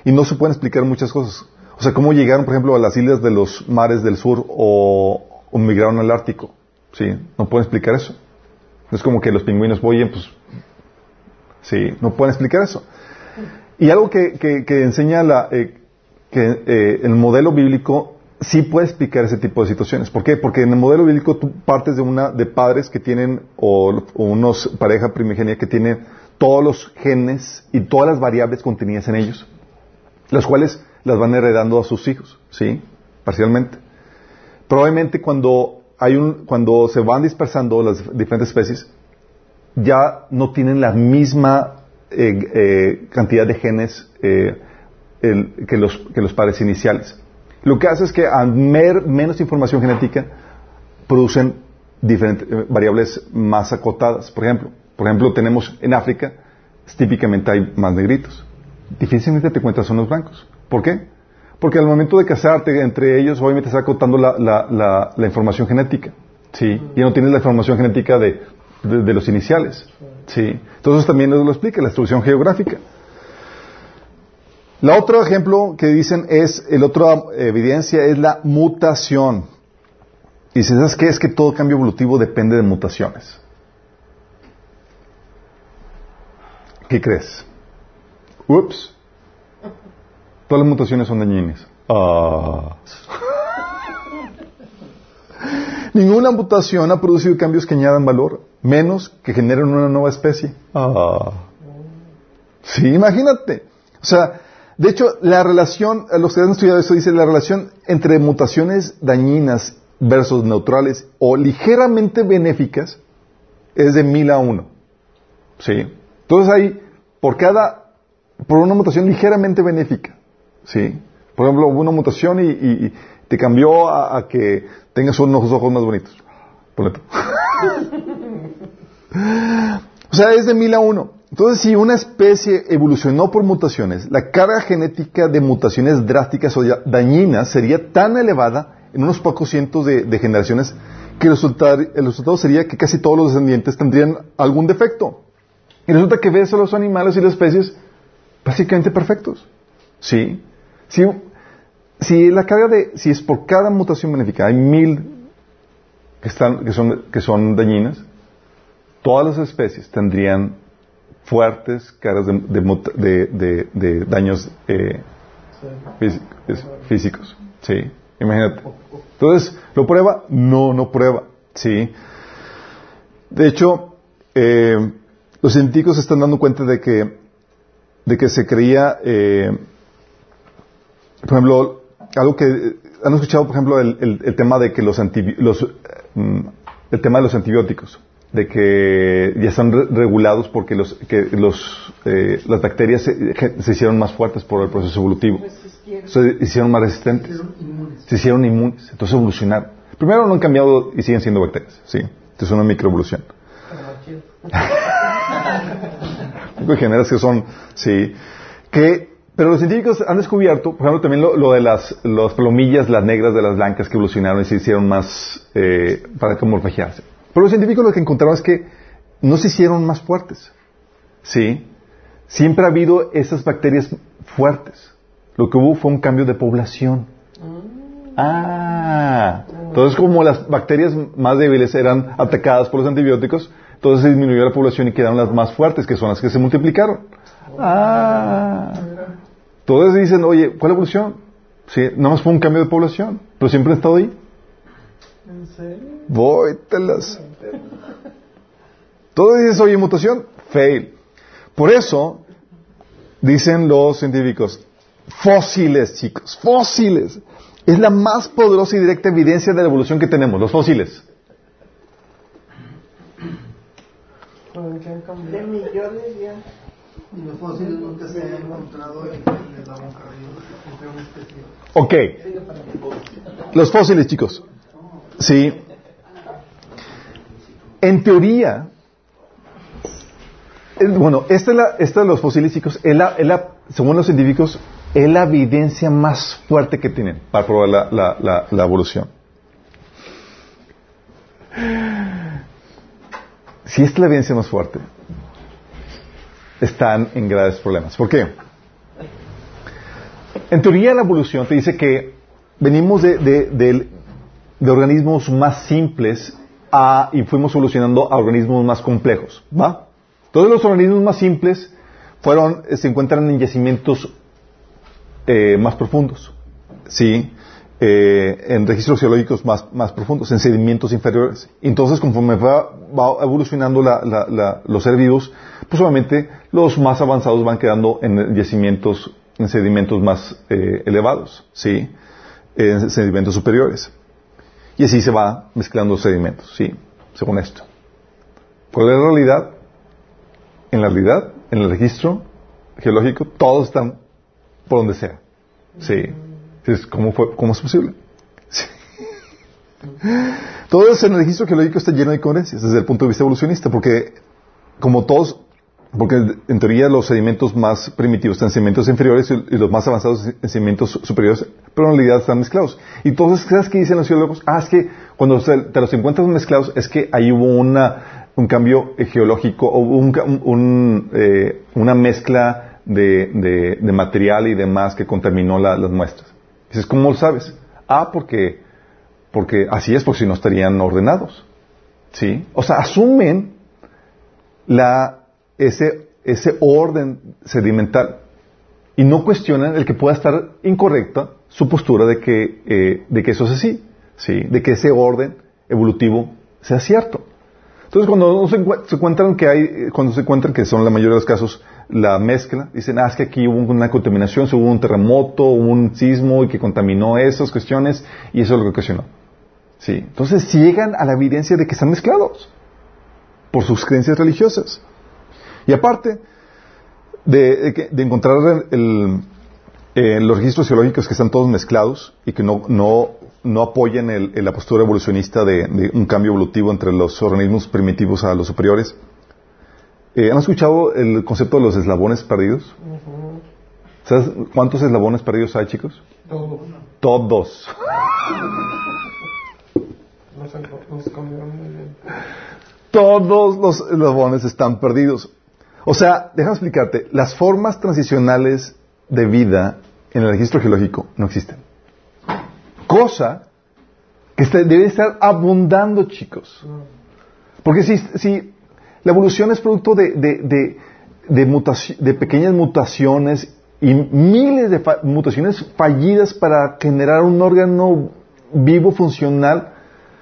Y no se pueden explicar muchas cosas. O sea, cómo llegaron, por ejemplo, a las islas de los mares del sur o, o migraron al Ártico. ¿Sí? No pueden explicar eso. Es como que los pingüinos, oye, pues, sí, no pueden explicar eso. Y algo que, que- que enseña la, eh, que eh, el modelo bíblico sí puede explicar ese tipo de situaciones. ¿Por qué? Porque en el modelo bíblico tú partes de una de padres que tienen o, o unos pareja primigenia que tienen todos los genes y todas las variables contenidas en ellos, las cuales las van heredando a sus hijos, ¿sí? Parcialmente. Probablemente cuando hay un cuando se van dispersando las diferentes especies ya no tienen la misma eh, eh, cantidad de genes eh, el- que, los, que los padres iniciales. Lo que hace es que al mer- menos información genética producen diferentes eh, variables más acotadas. Por ejemplo, por ejemplo, tenemos en África, típicamente hay más negritos. Difícilmente te cuentas unos blancos. ¿Por qué? Porque al momento de casarte entre ellos, obviamente está acotando la, la- la- la información genética. ¿Sí? Y no tienes la información genética de, de- de los iniciales. ¿Sí? Entonces también nos lo explica la distribución geográfica. La otro ejemplo que dicen es, el otro evidencia es la mutación. Y si sabes qué es que todo cambio evolutivo depende de mutaciones. ¿Qué crees? Ups. Todas las mutaciones son dañinas. Ah. Ninguna mutación ha producido cambios que añadan valor, menos que generen una nueva especie. Ah. Sí, imagínate. O sea, de hecho, la relación, los que han estudiado eso, dice la relación entre mutaciones dañinas versus neutrales o ligeramente benéficas es de mil a uno. ¿Sí? Entonces hay, por cada, por una mutación ligeramente benéfica. ¿Sí? Por ejemplo, hubo una mutación y, te cambió a, que tengas unos ojos más bonitos. Tú. O sea, es de mil a uno. Entonces, si una especie evolucionó por mutaciones, la carga genética de mutaciones drásticas o dañinas sería tan elevada en unos pocos cientos de, generaciones que el resultado, sería que casi todos los descendientes tendrían algún defecto. Y resulta que ves a los animales y las especies básicamente perfectos. ¿Sí? Si, si la carga de, si es por cada mutación benéfica, hay mil que, están, que son dañinas, todas las especies tendrían fuertes cargas de, de de- daños eh, físicos. Sí, imagínate. Entonces, ¿lo prueba? No, no prueba. Sí. De hecho, eh, los científicos se están dando cuenta de que, de que se creía, eh, por ejemplo, algo que han escuchado, por ejemplo, el, el- tema de que los, antibi- los, mm, el tema de los antibióticos, de que ya están re- regulados porque los, que los, eh, las bacterias se, se hicieron más fuertes por el proceso evolutivo, se hicieron. Más resistentes, se hicieron inmunes, entonces evolucionaron. Primero no han cambiado y siguen siendo bacterias, sí, es una microevolución. Generas que son, sí, que, pero los científicos han descubierto, por ejemplo, también lo, lo de las, las plomillas, las negras de las blancas que evolucionaron y se hicieron más, eh, para camuflajearse. Pero los científicos lo que encontraron es que no se hicieron más fuertes, sí, siempre ha habido esas bacterias fuertes. Lo que hubo fue un cambio de población. Ah, entonces como las bacterias más débiles eran atacadas por los antibióticos, entonces se disminuyó la población y quedaron las más fuertes, que son las que se multiplicaron. Ah, entonces dicen, oye, ¿cuál evolución? Sí, nada más fue un cambio de población, pero siempre han estado ahí. ¿En serio? Voy, telas. Todo dices, oye, mutación, fail. Por eso, dicen los científicos, fósiles, chicos, fósiles. Es la más poderosa y directa evidencia de la evolución que tenemos, los fósiles. ¿Por qué han De millones ya. Y los fósiles nunca se han encontrado en el eslabón Ok. Los fósiles, chicos. Sí. En teoría, bueno, esta, es la, esta de los fósiles, es la, según los científicos, es la evidencia más fuerte que tienen para probar la, la, evolución. Si es la evidencia más fuerte, están en graves problemas. ¿Por qué? En teoría la evolución te dice que venimos de, de, organismos más simples a, y fuimos evolucionando a organismos más complejos. ¿Va? Todos los organismos más simples fueron, se encuentran en yacimientos eh, más profundos. ¿Sí? Eh, en registros geológicos más, más, profundos, en sedimentos inferiores. Entonces, conforme va, va evolucionando los seres pues obviamente los más avanzados van quedando en yacimientos, en sedimentos más eh, elevados, ¿sí? En sedimentos superiores. Y así se va mezclando sedimentos, ¿sí? Según esto. ¿Cuál es la realidad? En la realidad, en el registro geológico, todos están por donde sea. Sí. ¿Cómo, fue, ¿Cómo es posible? Todo ese registro geológico está lleno de incoherencias desde el punto de vista evolucionista, porque como todos, porque en teoría los sedimentos más primitivos están en sedimentos inferiores y los más avanzados en sedimentos superiores, pero en realidad están mezclados. Y entonces, ¿sabes qué dicen los geólogos? Ah, es que cuando te los encuentras mezclados es que ahí hubo una, un cambio geológico o un, eh, una mezcla de, de, material y demás que contaminó las muestras. Dices, ¿cómo lo sabes? Ah, porque, porque así es, porque si no estarían ordenados. ¿Sí? O sea, asumen la, ese, ese orden sedimental y no cuestionan el que pueda estar incorrecta su postura de que, eh, de que eso es así, ¿sí? de que ese orden evolutivo sea cierto. Entonces, cuando se, encuentran que hay, cuando se encuentran que son la mayoría de los casos la mezcla, dicen, ah, es que aquí hubo una contaminación, hubo un terremoto, hubo un sismo y que contaminó esas cuestiones y eso es lo que ocasionó. Sí. Entonces llegan a la evidencia de que están mezclados por sus creencias religiosas. Y aparte de, encontrar el, eh, los registros geológicos que están todos mezclados y que no, no, no apoyan el, la postura evolucionista de, un cambio evolutivo entre los organismos primitivos a los superiores, eh, ¿Han escuchado el concepto de los eslabones perdidos? ¿Sabes cuántos eslabones perdidos hay, chicos? Todos. Todos. Todos los eslabones están perdidos. O sea, déjame explicarte, las formas transicionales de vida en el registro geológico no existen. Cosa que debe estar abundando, chicos. Porque si, si la evolución es producto de, de, de, pequeñas mutaciones y miles de mutaciones fallidas para generar un órgano vivo funcional.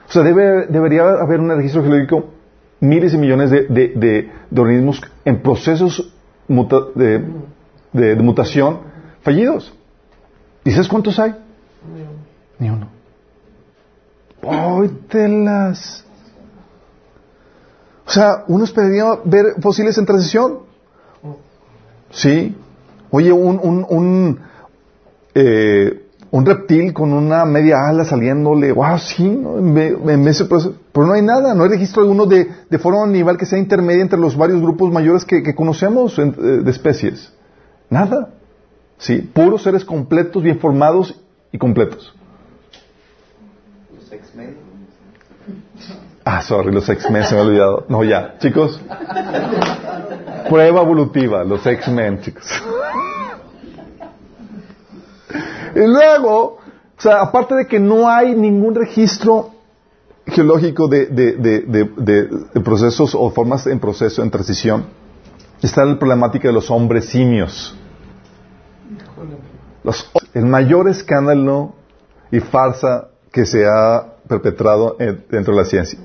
O sea, debe, debería haber un registro geológico, miles y millones de, organismos en procesos de, mutación fallidos. ¿Y sabes cuántos hay? Ni uno. ¡Ay, telas! O sea, uno esperaría ver fósiles en transición. Sí. Oye, un, un, un, eh, un reptil con una media ala saliéndole, wow, sí, ¿no? pero no hay nada, no hay registro alguno de, de forma animal que sea intermedia entre los varios grupos mayores que, que conocemos eh, de especies. Nada. Sí, puros seres completos, bien formados y completos. Ah, sorry, los X-Men se me ha olvidado. No, ya, chicos. Prueba evolutiva, los X-Men, chicos. Y luego, o sea, aparte de que no hay ningún registro geológico de, de, procesos o formas en proceso, en transición, está la problemática de los hombres simios. el mayor escándalo y farsa que se ha perpetrado dentro de la ciencia.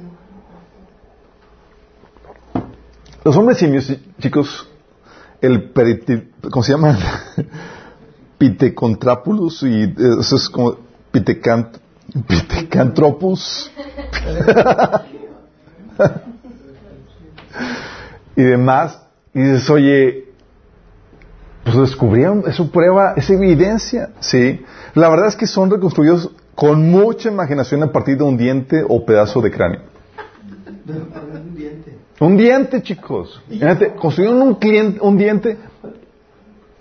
Los hombres simios, chicos, el ¿cómo se llama? Pitecontrapulus y eso es como pitecant, pitecantropus y demás. Y dices, oye, Pues descubrieron, es su prueba, es evidencia, ¿sí? La verdad es que son reconstruidos con mucha imaginación a partir de un diente o pedazo de cráneo. Un diente. Un diente, chicos. Imagínate, construyeron un, cliente, un diente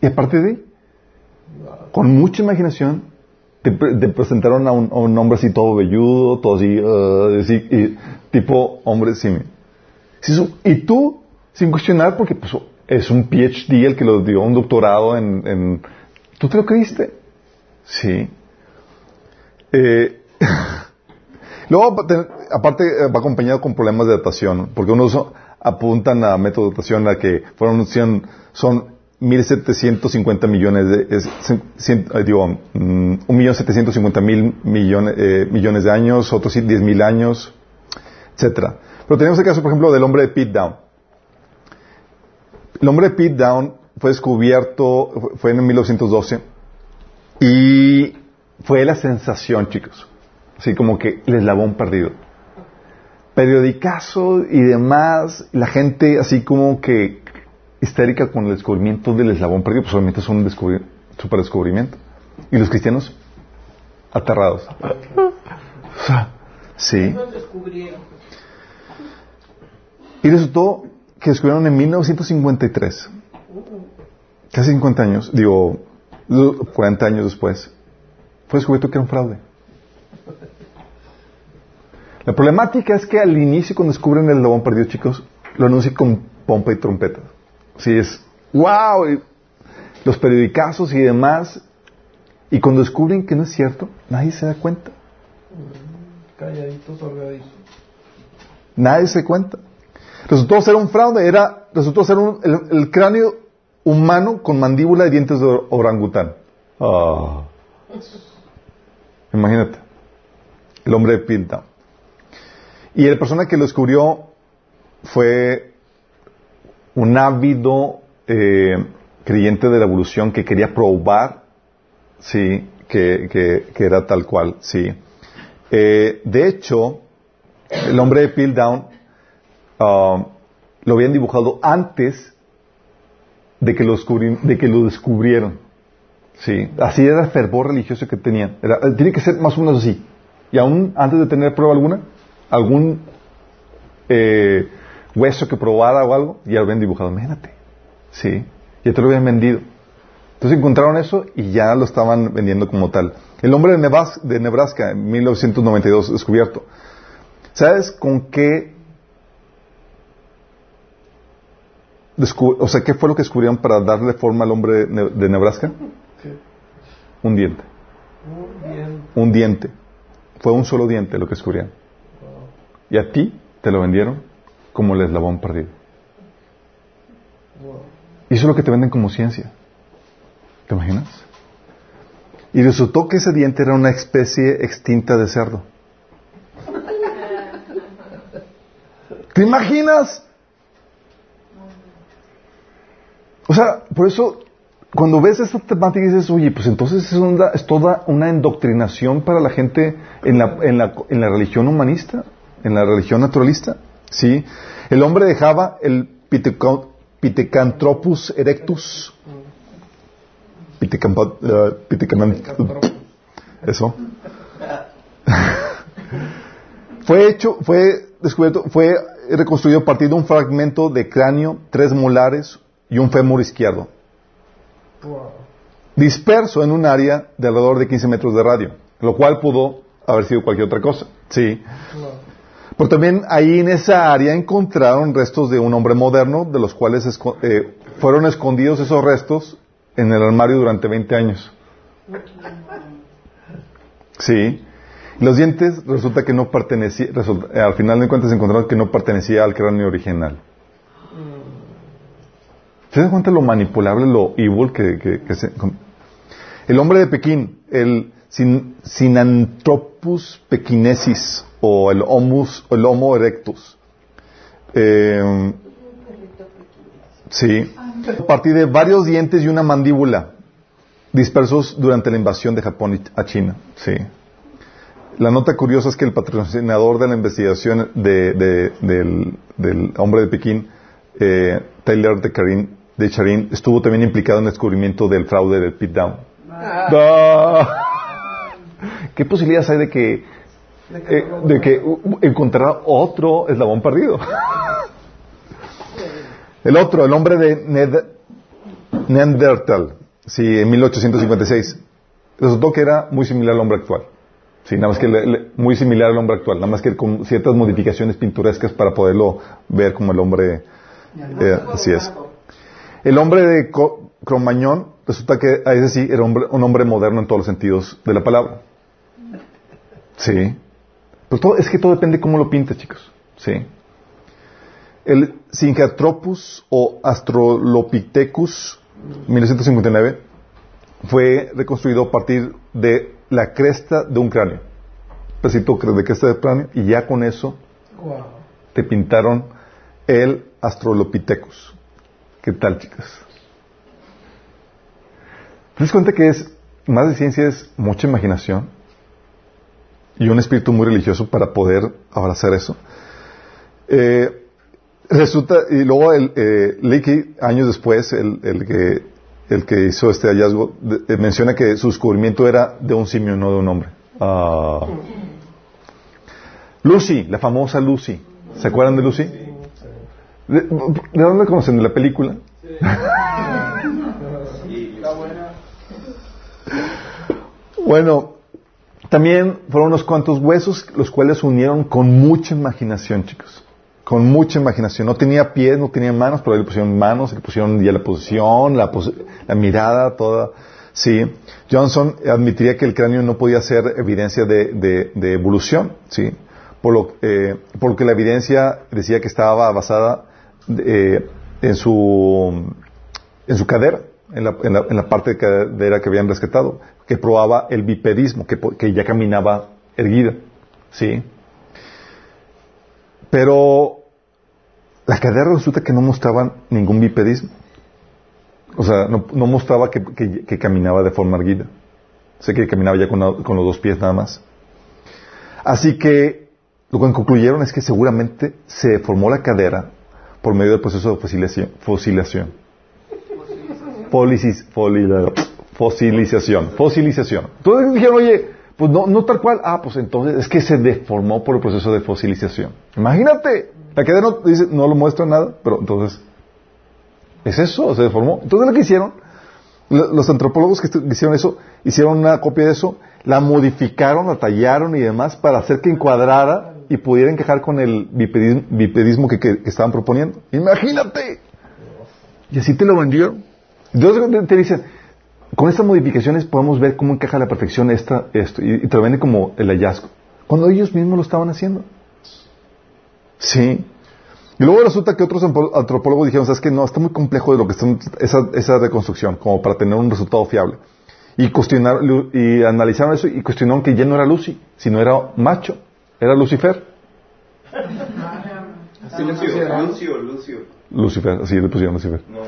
y aparte de ahí, con mucha imaginación, te, te presentaron a un, hombre así todo velludo, todo así, así, y- tipo hombre simio. Y tú, sin cuestionar, porque pues, es un PhD el que lo dio, un doctorado en... en- ¿Tú te lo creíste? Sí. Eh, luego, pa- te- aparte, eh, va acompañado con problemas de datación, porque unos apuntan a método de datación a que fueron, son 1.750 millones de, es, cien- digo, mm, 1.750.000 millones, eh, millones de años, otros sí, 10.000 años, etcétera. Pero tenemos el caso, por ejemplo, del hombre de Pete Down. El hombre de Pete Down fue descubierto, fue en 1912, y fue la sensación, chicos. Así como que el eslabón perdido. Periodicazo y demás, la gente así como que histérica con el descubrimiento del eslabón perdido, pues obviamente es un descubri- super descubrimiento. Y los cristianos aterrados. O sea, sí. Y resultó que descubrieron en 1953, casi 50 años, digo, 40 años después, fue descubierto que era un fraude. La problemática es que al inicio, cuando descubren el lobón perdido, chicos, lo anuncian con pompa y trompeta. Sí, es wow, y los periodicazos y demás. Y cuando descubren que no es cierto, nadie se da cuenta. Calladitos, holgaditos. Nadie se da cuenta. Resultó ser un fraude, era, resultó ser un- el, el cráneo humano con mandíbula y dientes de or- orangután. Ah. Imagínate. El hombre de Piltdown. Y la persona que lo descubrió fue un ávido eh, creyente de la evolución que quería probar, sí, que, que- era tal cual, sí. Eh, de hecho, el hombre de Piltdown ah, lo habían dibujado antes de que lo, de que lo descubrieron. Sí, así era el fervor religioso que tenían. Era- eh, tiene que ser más o menos así. Y aún antes de tener prueba alguna, algún eh, hueso que probara o algo, ya lo habían dibujado. Imagínate. Sí, ya te lo habían vendido. Entonces encontraron eso y ya lo estaban vendiendo como tal. El hombre de Nebraska, de Nebraska en 1992 descubierto. ¿Sabes con qué? o sea, ¿qué fue lo que descubrieron para darle forma al hombre de Ne- de Nebraska? ¿Qué? Un diente. Muy bien. Un diente. Fue un solo diente lo que descubrieron. Y a ti te lo vendieron como el eslabón perdido. Y eso es lo que te venden como ciencia. ¿Te imaginas? Y resultó que ese diente era una especie extinta de cerdo. ¿Te imaginas? O sea, por eso, cuando ves esta temática dices, oye, pues entonces es, es toda una endoctrinación para la gente en la, en, la, en la religión humanista, en la religión naturalista. ¿Sí? El hombre dejaba el Pitheca- Pithecanthropus erectus. Pitecampa- eh, Eso. fue hecho, fue descubierto, fue reconstruido a partir de un fragmento de cráneo, tres molares y un fémur izquierdo, disperso en un área de alrededor de 15 metros de radio, lo cual pudo haber sido cualquier otra cosa. Sí. Pero también ahí en esa área encontraron restos de un hombre moderno, de los cuales eh, fueron escondidos esos restos en el armario durante 20 años. Sí. Los dientes resulta que no pertenecía, eh, al final de cuentas encontraron que no pertenecía al cráneo original. ¿Se dan cuenta lo manipulable, lo evil que, se... El hombre de Pekín, el sin, Sinanthropus pekinesis o el Homus, el Homo erectus. Eh, sí. A partir de varios dientes y una mandíbula dispersos durante la invasión de Japón a China. Sí. La nota curiosa es que el patrocinador de la investigación de- de- del, del hombre de Pekín, eh, Taylor de Karin, de Charín estuvo también implicado en el descubrimiento del fraude del pit down. Ah. ¿Qué posibilidades hay de que, eh, de que encontrara otro eslabón perdido? el otro, el hombre de Ned Neandertal, sí, en 1856. Resultó que era muy similar al hombre actual. Sí, nada más que muy similar al hombre actual, nada más que con ciertas modificaciones pintorescas para poderlo ver como el hombre. Eh, así es. El hombre de Cromañón resulta que a ese sí era un hombre moderno en todos los sentidos de la palabra. Sí. Pero todo, es que todo depende de cómo lo pintes, chicos. Sí. El Synchatropus o Astrolopithecus 1959 fue reconstruido a partir de la cresta de un cráneo. Un pedacito de cresta de cráneo y ya con eso te pintaron el Astrolopithecus. ¿Qué tal, chicas? ¿Te das cuenta que es más de ciencia es mucha imaginación y un espíritu muy religioso para poder abrazar eso? Eh, resulta, y luego el eh, Leakey, años después, el, el, que, el que hizo este hallazgo, eh, menciona que su descubrimiento era de un simio, no de un hombre. Ah. Lucy, la famosa Lucy. ¿Se acuerdan de Lucy? ¿De, dónde la conocen? ¿De la película? bueno, también fueron unos cuantos huesos los cuales unieron con mucha imaginación, chicos. Con mucha imaginación. No tenía pies, no tenía manos, pero le pusieron manos, le pusieron ya la posición, la, la mirada, toda. Sí. Johnson admitiría que el cráneo no podía ser evidencia de, evolución, sí. Por lo, eh, porque la evidencia decía que estaba basada eh, en, su, en su cadera, en la, en, la, parte de cadera que habían rescatado, que probaba el bipedismo, que, ya caminaba erguida. ¿Sí? Pero la cadera resulta que no mostraba ningún bipedismo. O sea, no, mostraba que, caminaba de forma erguida. Sé que caminaba ya con, los dos pies nada más. Así que lo que concluyeron es que seguramente se formó la cadera por medio del proceso de fosilización. Fosilización. Fosilización. Fosilización. Entonces dijeron, oye, pues no, no tal cual. Ah, pues entonces es que se deformó por el proceso de fosilización. Imagínate. La cadera no, dice, no lo muestra nada, pero entonces, es eso, se deformó. Entonces lo que hicieron, los antropólogos que hicieron eso, hicieron una copia de eso, la modificaron, la tallaron y demás para hacer que encuadrara y pudiera encajar con el bipedismo, que, estaban proponiendo. Imagínate. Y así te lo vendieron. Entonces te dicen, con estas modificaciones podemos ver cómo encaja a la perfección esta, esto, y, te lo venden como el hallazgo. Cuando ellos mismos lo estaban haciendo. Sí. Y luego resulta que otros antropólogos dijeron, sabes que no, está muy complejo de lo que está esa, esa reconstrucción, como para tener un resultado fiable. Y cuestionaron, y analizaron eso y cuestionaron que ya no era Lucy, sino era macho. Era Lucifer. Lucio, Lucio. Lucifer, así le pusieron Lucifer. No,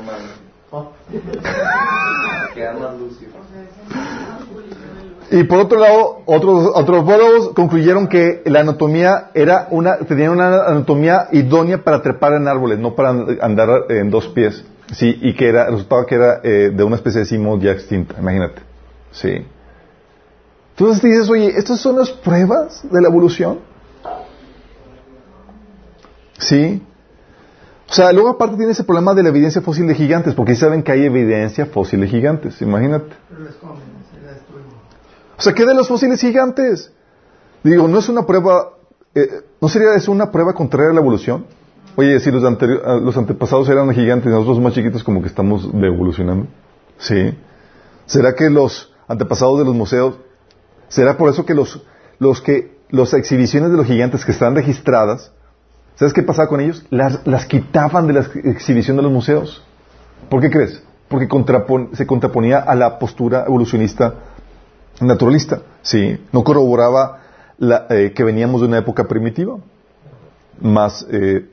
man. Lucio. Y por otro lado, otros antropólogos concluyeron que la anatomía era una, tenía una anatomía idónea para trepar en árboles, no para andar en dos pies. Sí, y que era, resultaba que era eh, de una especie de simo ya extinta, imagínate. Sí. Entonces dices, oye, ¿estas son las pruebas de la evolución? Sí. O sea, luego aparte tiene ese problema de la evidencia fósil de gigantes, porque saben que hay evidencia fósil de gigantes, imagínate. O sea, ¿qué de los fósiles gigantes? Digo, ¿no es una prueba, eh, no sería eso una prueba contraria a la evolución? Oye, si los, los antepasados eran gigantes y nosotros más chiquitos como que estamos evolucionando. Sí. ¿Será que los antepasados de los museos ¿Será por eso que los, los que, las exhibiciones de los gigantes que están registradas, ¿sabes qué pasaba con ellos? Las, las quitaban de la exhibición de los museos. ¿Por qué crees? Porque se contraponía a la postura evolucionista naturalista. Sí, no corroboraba eh, que veníamos de una época primitiva. Más, eh,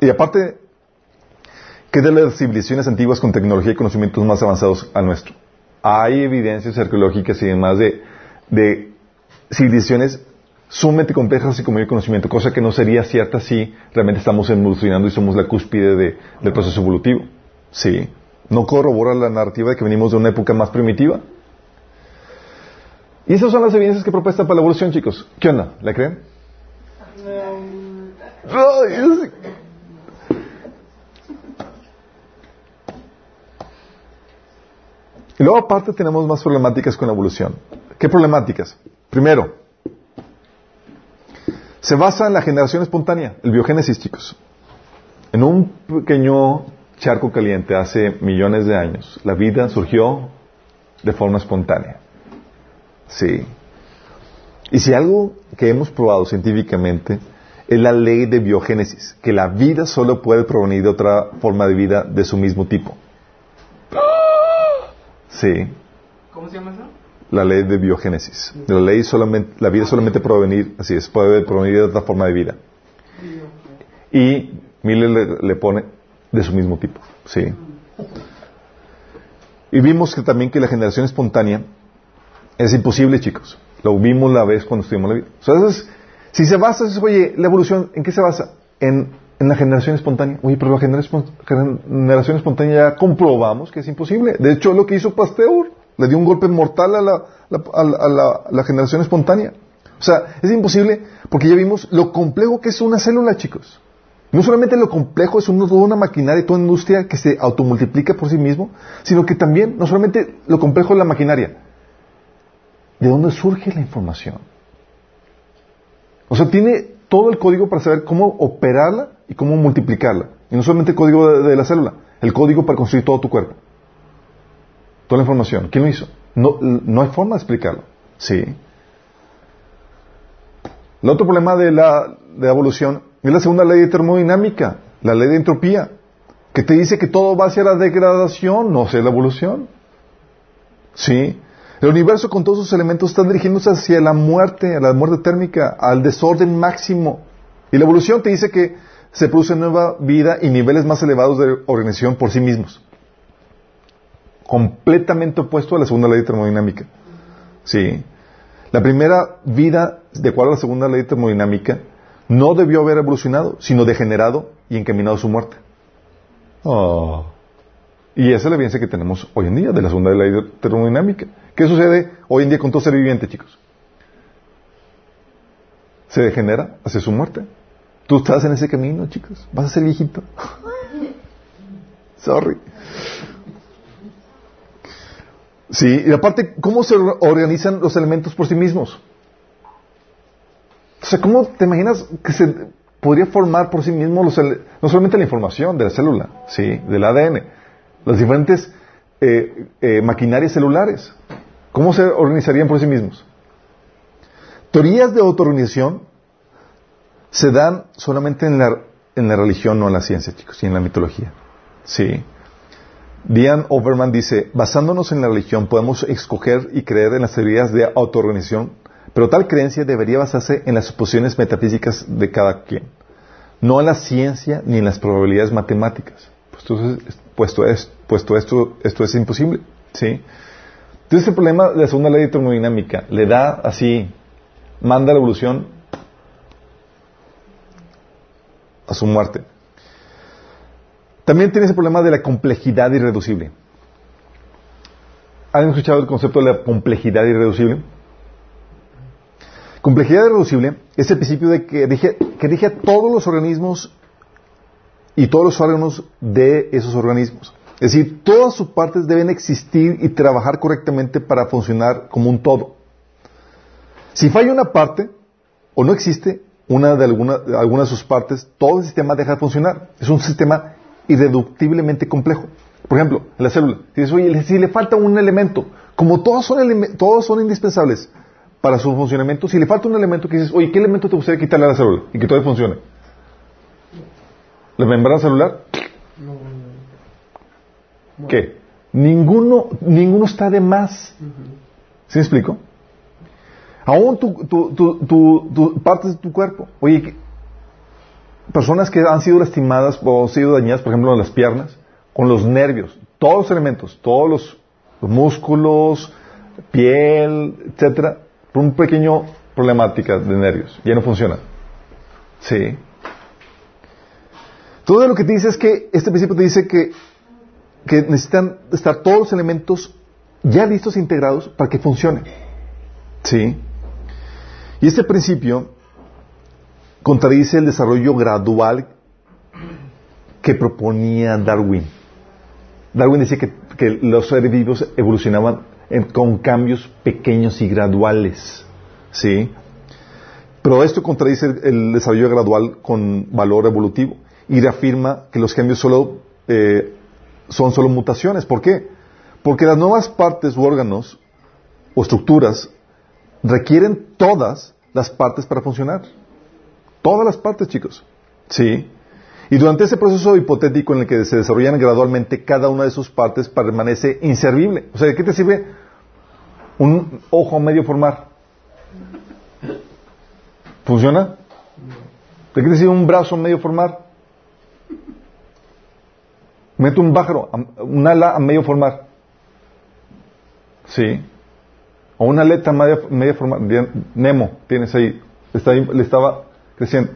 y aparte, ¿qué de las civilizaciones antiguas con tecnología y conocimientos más avanzados al nuestro? Hay evidencias arqueológicas y demás de de civilizaciones sumamente complejas y con mayor conocimiento, cosa que no sería cierta si realmente estamos evolucionando y somos la cúspide del proceso evolutivo. Sí. No corrobora la narrativa de que venimos de una época más primitiva. Y esas son las evidencias que propuesta para la evolución, chicos. ¿Qué onda? ¿La creen? Ay, Y luego aparte tenemos más problemáticas con la evolución. ¿Qué problemáticas? Primero, se basa en la generación espontánea, el biogénesis, chicos. En un pequeño charco caliente hace millones de años, la vida surgió de forma espontánea. Sí. Y si algo que hemos probado científicamente es la ley de biogénesis, que la vida solo puede provenir de otra forma de vida de su mismo tipo. Sí. ¿Cómo se llama eso? La ley de biogénesis. La ley solamente, la vida solamente puede provenir, así es, puede provenir de otra forma de vida. Y Miller le, pone de su mismo tipo. Sí. Y vimos que también que la generación espontánea es imposible, chicos. Lo vimos la vez cuando estuvimos la vida. Si se basa, oye, la evolución, ¿en qué se basa? En, en la generación espontánea. Oye, pero la generación, espontánea ya comprobamos que es imposible. De hecho, lo que hizo Pasteur. Le dio un golpe mortal a la, generación espontánea. O sea, es imposible porque ya vimos lo complejo que es una célula, chicos. No solamente lo complejo es una, toda una maquinaria, toda industria que se automultiplica por sí mismo, sino que también, no solamente lo complejo es la maquinaria, ¿de dónde surge la información? O sea, tiene todo el código para saber cómo operarla y cómo multiplicarla. Y no solamente el código de la célula, el código para construir todo tu cuerpo. Toda la información. ¿Quién lo hizo? No, no hay forma de explicarlo. Sí. El otro problema de la, de evolución es la segunda ley de termodinámica, la ley de entropía, que te dice que todo va hacia la degradación, no hacia la evolución. Sí. El universo con todos sus elementos está dirigiéndose hacia la muerte, a la muerte térmica, al desorden máximo. Y la evolución te dice que se produce nueva vida y niveles más elevados de organización por sí mismos. Completamente opuesto a la segunda ley termodinámica. Sí. La primera vida, de acuerdo a la segunda ley termodinámica, no debió haber evolucionado, sino degenerado y encaminado a su muerte. Oh. Y esa es la evidencia que tenemos hoy en día de la segunda ley termodinámica. ¿Qué sucede hoy en día con todo ser viviente, chicos? Se degenera hacia su muerte. Tú estás en ese camino, chicos. Vas a ser viejito. Sorry. Sí, y aparte, ¿cómo se organizan los elementos por sí mismos? O sea, ¿cómo te imaginas que se podría formar por sí mismo los no solamente la información de la célula, sí, del ADN, las diferentes eh, eh, maquinarias celulares? ¿Cómo se organizarían por sí mismos? Teorías de autoorganización se dan solamente en la, en la religión, no en la ciencia, chicos, y en la mitología. Sí. Diane Overman dice, basándonos en la religión podemos escoger y creer en las teorías de autoorganización, pero tal creencia debería basarse en las suposiciones metafísicas de cada quien, no en la ciencia ni en las probabilidades matemáticas, puesto, es- puesto, es- puesto esto, esto es imposible. ¿sí? Entonces el problema de la segunda ley de termodinámica le da así, manda la evolución a su muerte. También tiene ese problema de la complejidad irreducible. ¿Han escuchado el concepto de la complejidad irreducible? Complejidad irreducible es el principio de que rige, que a todos los organismos y todos los órganos de esos organismos. Es decir, todas sus partes deben existir y trabajar correctamente para funcionar como un todo. Si falla una parte o no existe una de alguna, alguna de sus partes, todo el sistema deja de funcionar. Es un sistema irreductiblemente complejo. Por ejemplo, en la célula, si dices, oye, si le falta un elemento, como todos son, eleme- todos son indispensables para su funcionamiento, si le falta un elemento que dices, oye, ¿qué elemento te gustaría quitarle a la célula y que todavía funcione? ¿La membrana celular? ¿Qué? Ninguno, ninguno está de más. ¿Sí me explico? Aún tu, tu, tu, tu- tu- partes de tu cuerpo. Oye, personas que han sido lastimadas o sido dañadas, por ejemplo, en las piernas, con los nervios, todos los elementos, todos los, los músculos, piel, etcétera, por un pequeño problemática de nervios, ya no funciona. Sí. Todo lo que te dice es que este principio te dice que que necesitan estar todos los elementos ya listos e integrados para que funcione. ¿Sí? Y este principio contradice el desarrollo gradual que proponía Darwin. Darwin decía que, los seres vivos evolucionaban con cambios pequeños y graduales. ¿Sí? Pero esto contradice el, el desarrollo gradual con valor evolutivo y reafirma que los cambios solo, eh, son solo mutaciones. ¿Por qué? Porque las nuevas partes u órganos o estructuras requieren todas las partes para funcionar. Todas las partes, chicos. Sí. Y durante ese proceso hipotético en el que se desarrollan gradualmente, cada una de sus partes permanece inservible. O sea, ¿de qué te sirve un ojo medio formar? ¿Funciona? ¿De qué te sirve un brazo medio formar? Mete un pájaro, un ala a medio formar. Sí. O una aleta a medio, medio formar. Nemo, tienes ahí. Está ahí- le estaba creciendo.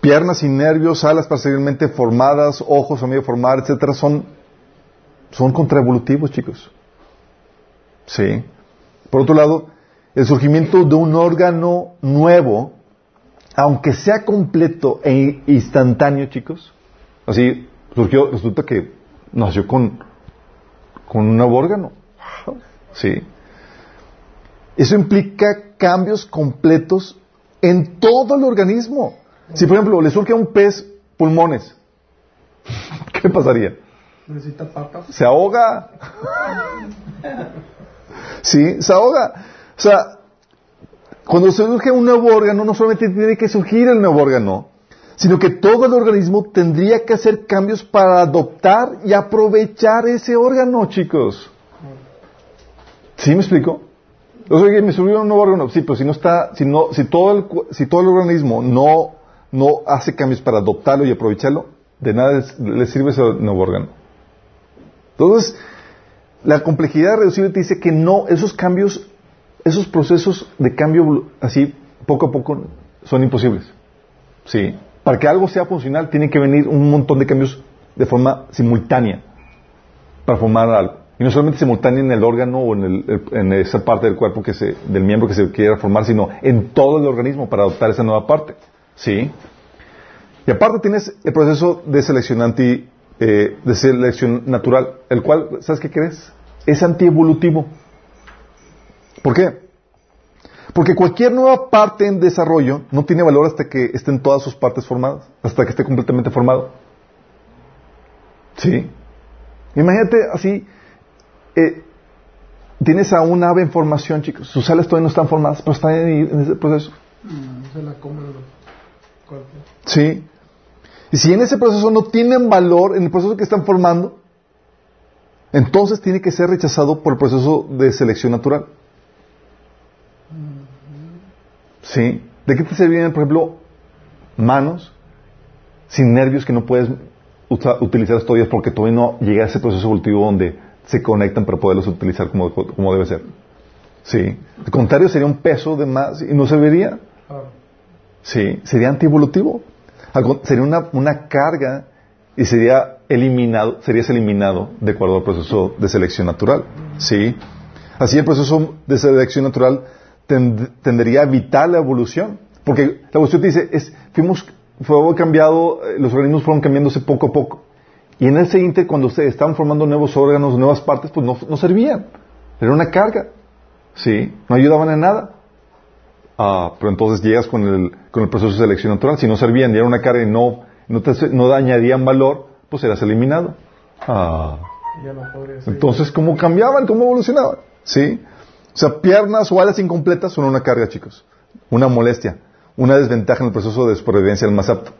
Piernas y nervios, alas parcialmente formadas, ojos a medio formar, etcétera, son, son contraevolutivos, chicos. Sí. Por otro lado, el surgimiento de un órgano nuevo, aunque sea completo e instantáneo, chicos, así surgió, resulta que nació con, con un nuevo órgano. Sí. Eso implica cambios completos en todo el organismo. Si, por ejemplo, le surge a un pez pulmones, ¿qué pasaría? Necesita patas. se ahoga. Sí, se ahoga. O sea, cuando se surge un nuevo órgano, no solamente tiene que surgir el nuevo órgano, sino que todo el organismo tendría que hacer cambios para adoptar y aprovechar ese órgano, chicos. ¿Sí me explico? Que me surgió un nuevo órgano, sí, pero si no está, si todo el, si todo el organismo no, no hace cambios para adoptarlo y aprovecharlo, de nada le sirve ese nuevo órgano. Entonces, la complejidad reducible te dice que no, esos cambios, esos procesos de cambio así, poco a poco, son imposibles. Sí. Para que algo sea funcional, tiene que venir un montón de cambios de forma simultánea para formar algo. Y no solamente simultánea en el órgano o en, el- en esa parte del cuerpo que se, del miembro que se quiera formar, sino en todo el organismo para adoptar esa nueva parte. ¿Sí? Y aparte tienes el proceso de selección anti, eh, de selección natural, el cual, ¿sabes qué crees? Es antievolutivo. ¿Por qué? Porque cualquier nueva parte en desarrollo no tiene valor hasta que estén todas sus partes formadas, hasta que esté completamente formado. ¿Sí? Imagínate así, eh, tienes a un ave en formación, chicos, sus alas todavía no están formadas, pero están en, en ese proceso. Se la comen los cuerpos. Sí. Y si en ese proceso no tienen valor, en el proceso que están formando, entonces tiene que ser rechazado por el proceso de selección natural. Sí. ¿De qué te servirían, por ejemplo, manos sin nervios que no puedes utilizar todavía porque todavía no llega a ese proceso evolutivo donde se conectan para poderlos utilizar como, como debe ser? Sí. Al contrario, sería un peso de más y no serviría. Ah, Sí, sería antievolutivo. Sería una, una carga y sería eliminado, serías eliminado de acuerdo al proceso de selección natural. Sí. Así el proceso de selección natural tend- tendería a evitar la evolución. Porque la evolución te dice, es, fuimos, fue cambiado, eh, los organismos fueron cambiándose poco a poco. Y en el siguiente, cuando se estaban formando nuevos órganos, nuevas partes, pues no, no servían. Era una carga. Sí. No ayudaban en nada. Ah, pero entonces llegas con el, con el proceso de selección natural. Si no servían y era una carga y no, no, te, no añadían valor, pues eras eliminado. Ah, entonces, ¿cómo cambiaban? ¿Cómo evolucionaban? ¿Sí? O sea, piernas o alas incompletas son una carga, chicos. Una molestia. Una desventaja en el proceso de supervivencia del más apto.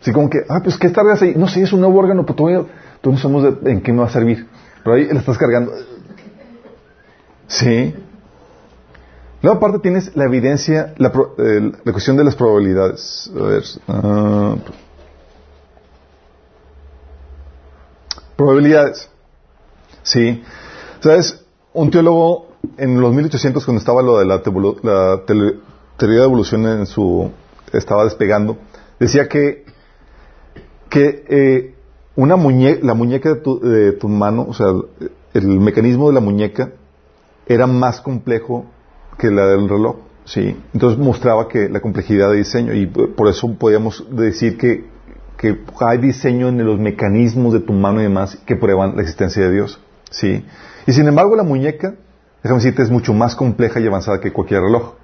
Así como que, ah, pues, ¿qué cargas ahí? No sé, es un nuevo órgano, pero todavía, todavía no sabemos en qué me va a servir. Pero ahí le estás cargando. Sí. Luego, aparte, tienes la evidencia, la, pro- la cuestión de las probabilidades. A ver. ah, probabilidades. Sí. ¿Sabes? Un teólogo en los 1800, cuando estaba lo de la, la teoría de evolución en su, estaba despegando, decía que que eh, una muñe la muñeca de tu, de tu mano, o sea, el mecanismo de la muñeca era más complejo que la del reloj. Sí, entonces mostraba que la complejidad de diseño y por eso podíamos decir que, que hay diseño en los mecanismos de tu mano y demás que prueban la existencia de Dios. Sí, y sin embargo la muñeca, déjame decirte, es mucho más compleja y avanzada que cualquier reloj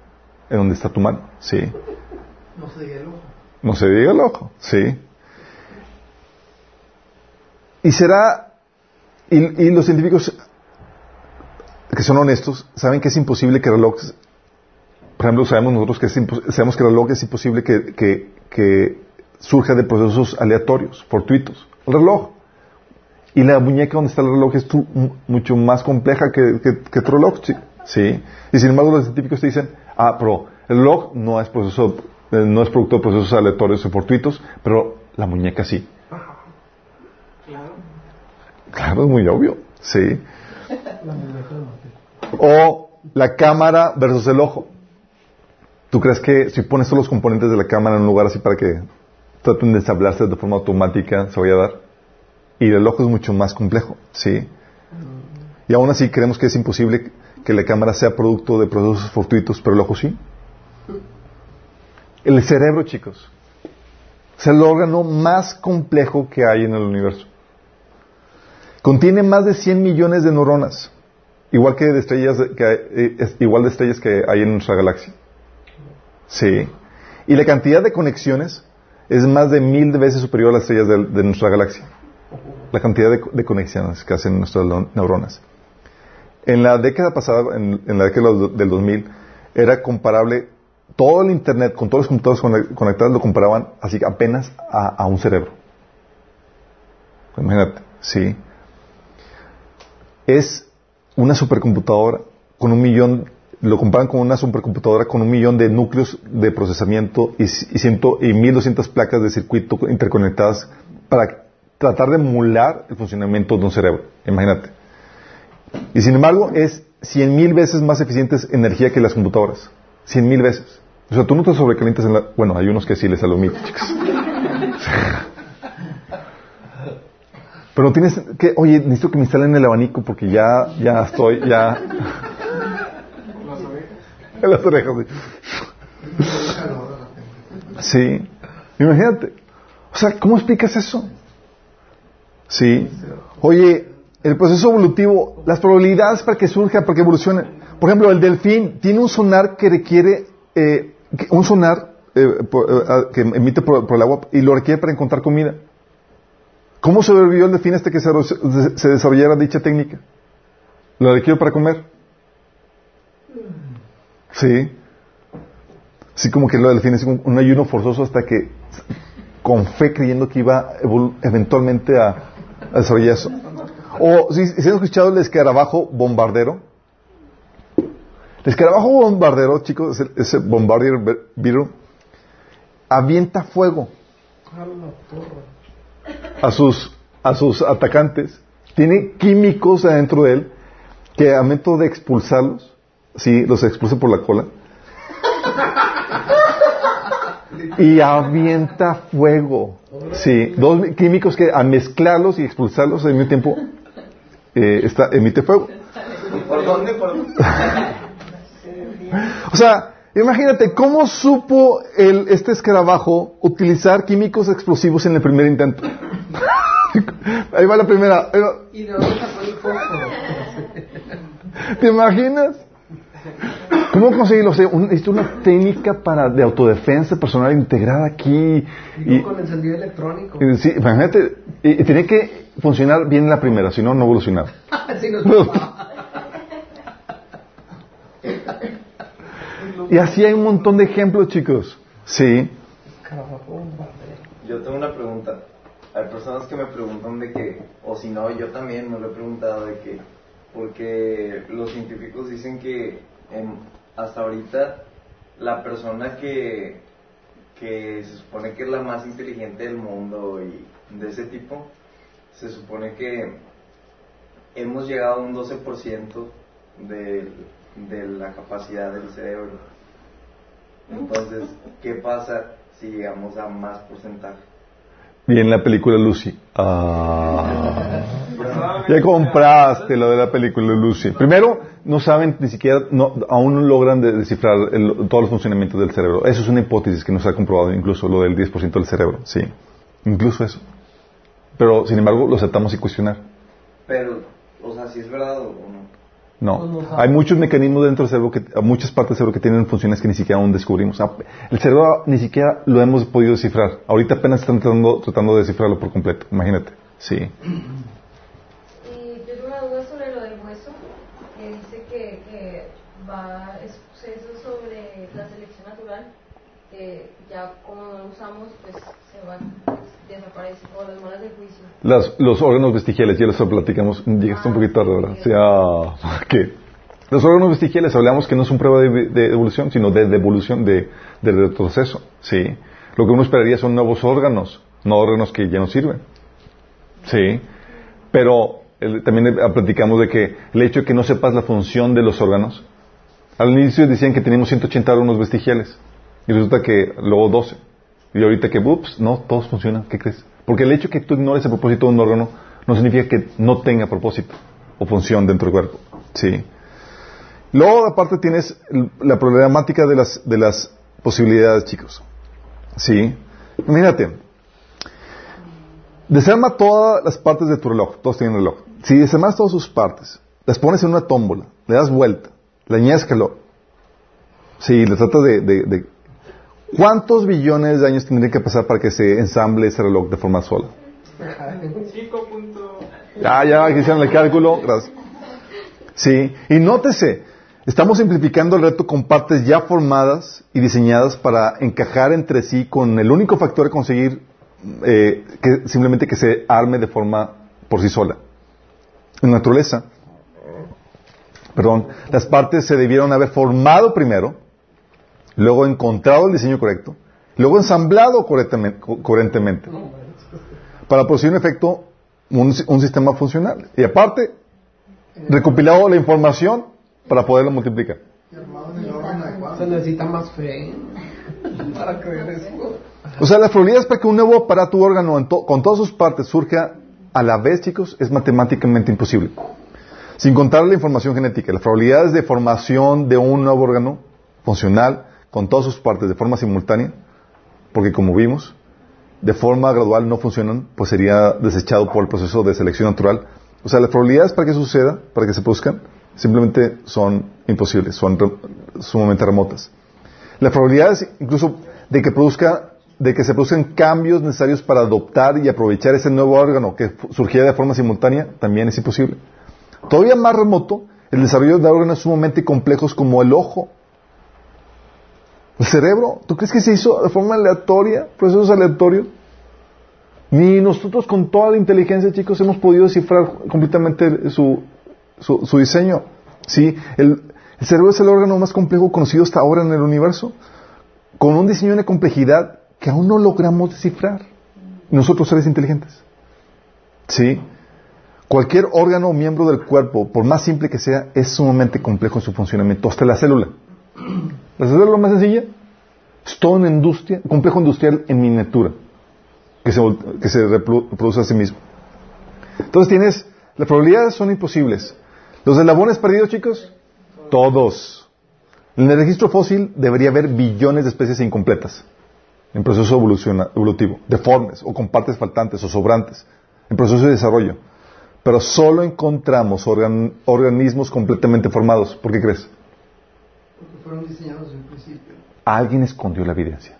en donde está tu mano. Sí. No se diga el ojo. No se diga el ojo. Sí. Y será, y, y los científicos que son honestos saben que es imposible que relojes por ejemplo, sabemos nosotros que sabemos que el reloj es imposible que, que, que, surja de procesos aleatorios, fortuitos. El reloj. Y la muñeca donde está el reloj es mucho más compleja que, que, tu reloj. ¿sí? Y sin embargo, los científicos te dicen, ah, pero el reloj no es, proceso, no es producto de procesos aleatorios o fortuitos, pero la muñeca sí. Claro. Es muy obvio. Sí. O la cámara versus el ojo. ¿Tú crees que si pones todos los componentes de la cámara en un lugar así para que traten de ensamblarse de forma automática, se vaya a dar? Y el ojo es mucho más complejo, ¿sí? Y aún así creemos que es imposible que la cámara sea producto de procesos fortuitos, pero el ojo sí. El cerebro, chicos, es el órgano más complejo que hay en el universo. Contiene más de 100 millones de neuronas, igual que de estrellas que, eh, igual de estrellas que hay en nuestra galaxia. Sí. Y la cantidad de conexiones es más de mil veces superior a las estrellas de, nuestra galaxia. La cantidad de, conexiones que hacen nuestras neuronas. En la década pasada, en, la década del 2000, era comparable, todo el Internet, con todos los computadores conectados, lo comparaban así apenas a un cerebro. Imagínate, sí. Es una supercomputadora con un millón lo comparan con una supercomputadora con un millón de núcleos de procesamiento y, ciento, y 1200 placas de circuito interconectadas para tratar de emular el funcionamiento de un cerebro. Imagínate. Y sin embargo, es 100 mil veces más eficiente en energía que las computadoras. 100 mil veces. O sea, tú no te sobrecalientas en la... Bueno, hay unos que sí les sale chicos. Pero tienes que... Oye, necesito que me instalen el abanico porque ya, ya estoy, ya... en las orejas. Sí. Imagínate. O sea, ¿cómo explicas eso? Sí. Oye, el proceso evolutivo, las probabilidades para que surja, para que evolucione. Por ejemplo, el delfín tiene un sonar que requiere, eh, un sonar eh, eh, que emite por, el agua y lo requiere para encontrar comida. ¿Cómo sobrevivió el delfín hasta que se, desarrollara dicha técnica? Lo requiere para comer. Sí. Sí, como que lo define como un ayuno forzoso hasta que, con fe creyendo que iba eventualmente a, desarrollar eso. O si, si han escuchado el escarabajo bombardero. El escarabajo bombardero, chicos, ese, bombardier beetle, avienta fuego a sus, a sus atacantes. Tiene químicos adentro de él que a método de expulsarlos Sí, los expulsa por la cola. y avienta fuego. Sí, dos químicos que al mezclarlos y expulsarlos al mismo tiempo eh, está, emite fuego. ¿Por dónde? ¿Por dónde? o sea, imagínate cómo supo el, este escarabajo utilizar químicos explosivos en el primer intento. Ahí va la primera. ¿Te imaginas? ¿Cómo conseguirlo? es una técnica para de autodefensa personal integrada aquí. Y, con encendido electrónico. sí, imagínate, y, tiene que funcionar bien la primera, si no, no evolucionar. y así hay un montón de ejemplos, chicos. Sí. Yo tengo una pregunta. Hay personas que me preguntan de que, o si no, yo también me lo he preguntado de que, porque los científicos dicen que hasta ahorita la persona que, que se supone que es la más inteligente del mundo y de ese tipo, se supone que hemos llegado a un 12% de, de la capacidad del cerebro. Entonces, ¿qué pasa si llegamos a más porcentaje? Y en la película Lucy. Ah. Ya compraste lo de la película Lucy. Primero, no saben ni siquiera, no, aún no logran de- descifrar el- todos los funcionamientos del cerebro. Eso es una hipótesis que no se ha comprobado, incluso lo del 10% del cerebro. Sí. Incluso eso. Pero, sin embargo, lo aceptamos sin cuestionar. Pero, o sea, si es verdad o no. No. Hay muchos mecanismos dentro del cerebro, que, muchas partes del cerebro que tienen funciones que ni siquiera aún descubrimos. Ah, El cerebro ni siquiera lo hemos podido descifrar. Ahorita apenas están tratando, tratando de descifrarlo por completo. Imagínate. Sí. Y yo tengo una duda sobre lo del hueso, que dice que, que va, es suceso sobre la selección natural, que ya como no lo usamos, pues se va, pues, desaparece, o las malas de juicio. Las- los órganos vestigiales, ya los platicamos, llegaste un poquito tarde, ¿verdad? O sea, ¿qué? Los órganos vestigiales hablamos que no son prueba de, de evolución, sino de devolución, de, de retroceso, ¿sí? Lo que uno esperaría son nuevos órganos, no órganos que ya no sirven, ¿sí? Pero el- también eh, platicamos de que el hecho de que no sepas la función de los órganos, al inicio decían que teníamos 180 órganos vestigiales, y resulta que luego 12. Y ahorita que, ups, no, todos funcionan, ¿qué crees? Porque el hecho que tú ignores el propósito de un órgano no significa que no tenga propósito o función dentro del cuerpo. Sí. Luego, aparte, tienes la problemática de las, de las posibilidades, chicos. Sí. Imagínate. Desarma todas las partes de tu reloj. Todos tienen reloj. Si desarmas todas sus partes, las pones en una tómbola, le das vuelta, le añades calor. Sí, le tratas de, de- de- ¿Cuántos billones de años tendría que pasar para que se ensamble ese reloj de forma sola? 5 punto... Ya, ya, hicieron el cálculo. Gracias. Sí, y nótese, estamos simplificando el reto con partes ya formadas y diseñadas para encajar entre sí con el único factor de conseguir eh, que simplemente que se arme de forma por sí sola. En naturaleza, perdón, las partes se debieron haber formado primero, luego encontrado el diseño correcto, luego ensamblado correctamente, co- coherentemente, para producir un efecto, un, un sistema funcional. Y aparte, recopilado la información para poderlo multiplicar. Se necesita más fe para creer eso. O sea, las probabilidades para que un nuevo aparato u órgano en to- con todas sus partes surja a la vez, chicos, es matemáticamente imposible. Sin contar la información genética, las probabilidades de formación de un nuevo órgano funcional con todas sus partes de forma simultánea, porque como vimos, de forma gradual no funcionan, pues sería desechado por el proceso de selección natural. O sea, las probabilidades para que suceda, para que se produzcan, simplemente son imposibles, son re- sumamente remotas. Las probabilidades incluso de que produzca, de que se produzcan cambios necesarios para adoptar y aprovechar ese nuevo órgano que surgiera de forma simultánea también es imposible. Todavía más remoto, el desarrollo de órganos sumamente complejos como el ojo, el cerebro. ¿Tú crees que se hizo de forma aleatoria, procesos aleatorios? Ni nosotros con toda la inteligencia, chicos, hemos podido descifrar completamente su, su, diseño. Sí, el, el cerebro es el órgano más complejo conocido hasta ahora en el universo, con un diseño y una complejidad que aún no logramos descifrar. Nosotros seres inteligentes. Sí. Cualquier órgano o miembro del cuerpo, por más simple que sea, es sumamente complejo en su funcionamiento, hasta la célula. La célula más sencilla es toda una industria, un complejo industrial en miniatura, que se, reproduce a sí mismo. Entonces tienes, las probabilidades son imposibles. Los eslabones perdidos, chicos, todos. En el registro fósil debería haber billones de especies incompletas en proceso evolutivo, deformes o con partes faltantes o sobrantes, en proceso de desarrollo. Pero solo encontramos organ- organismos completamente formados. ¿Por qué crees? Fueron diseñados desde el principio. Alguien escondió la evidencia.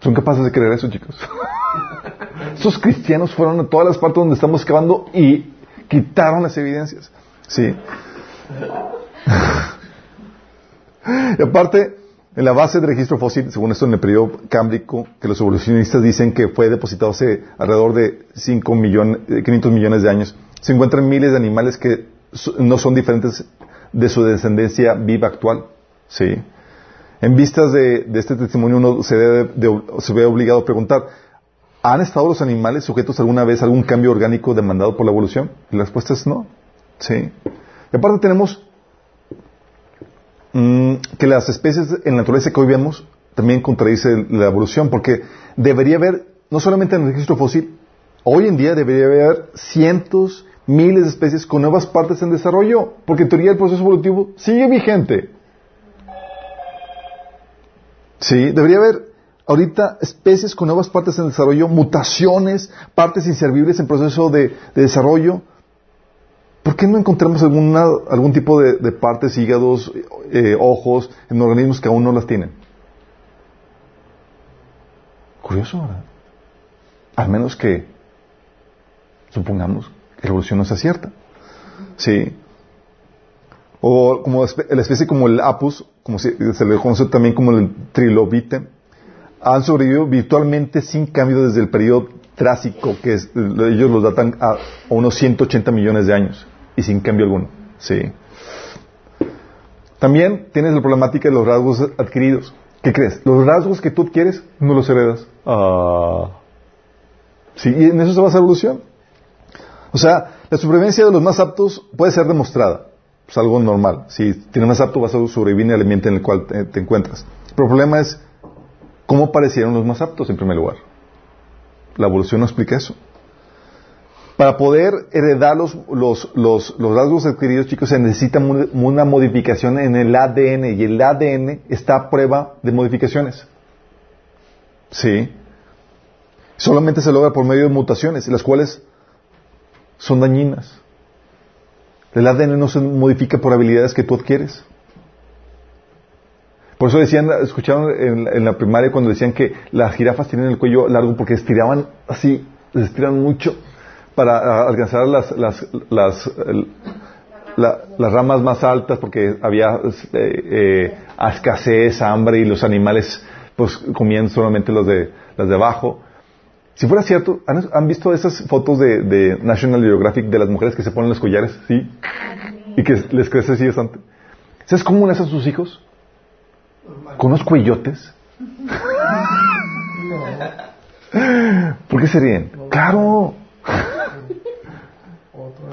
¿Son capaces de creer eso, chicos? Esos cristianos fueron a todas las partes donde estamos excavando y quitaron las evidencias. Sí. y aparte, en la base del registro fósil, según esto en el periodo cámbrico, que los evolucionistas dicen que fue depositado hace alrededor de 5 millones, eh, 500 millones de años, se encuentran miles de animales que no son diferentes de su descendencia viva actual. Sí. En vistas de, este testimonio uno se, ve obligado a preguntar, ¿han estado los animales sujetos alguna vez a algún cambio orgánico demandado por la evolución? Y la respuesta es no. Sí. Y aparte tenemos mm, que las especies en naturaleza que hoy vemos también contradice la evolución, porque debería haber, no solamente en el registro fósil, hoy en día debería haber cientos, miles de especies con nuevas partes en desarrollo, porque en teoría el proceso evolutivo sigue vigente. Sí, debería haber ahorita especies con nuevas partes en desarrollo, mutaciones, partes inservibles en proceso de, desarrollo. ¿Por qué no encontramos alguna, algún tipo de, partes, hígados, eh, ojos, en organismos que aún no las tienen? Curioso, ¿verdad? Al menos que supongamos la evolución no sea cierta. Sí. O como la especie como el apus, como se, le conoce también como el trilobite, han sobrevivido virtualmente sin cambio desde el periodo trásico, que es, ellos los datan a, unos 180 millones de años, y sin cambio alguno. Sí. También tienes la problemática de los rasgos adquiridos. ¿Qué crees? Los rasgos que tú adquieres no los heredas. Ah. Sí, y en eso se basa la evolución. O sea, la supervivencia de los más aptos puede ser demostrada. Es algo normal. Si tienes más apto, vas a sobrevivir en el ambiente en el cual te encuentras. Pero el problema es ¿Cómo aparecieron los más aptos en primer lugar? La evolución no explica eso. Para poder heredar los, los, los, rasgos adquiridos, chicos, se necesita una modificación en el ADN y el ADN está a prueba de modificaciones. Sí. Solamente se logra por medio de mutaciones, las cuales son dañinas. El ADN no se modifica por habilidades que tú adquieres. Por eso decían, escucharon en, la primaria cuando decían que las jirafas tienen el cuello largo porque estiraban así, se estiran mucho para alcanzar las, las, las, las ramas más altas porque había eh, eh, escasez, hambre y los animales pues comían solamente los de, las de abajo. Si fuera cierto, ¿han, visto esas fotos de, National Geographic de las mujeres que se ponen los collares? ¿Sí? Y que les crece así bastante. ¿Sabes cómo nacen sus hijos? con unos cuellotes. ¿Por qué se ríen? Claro.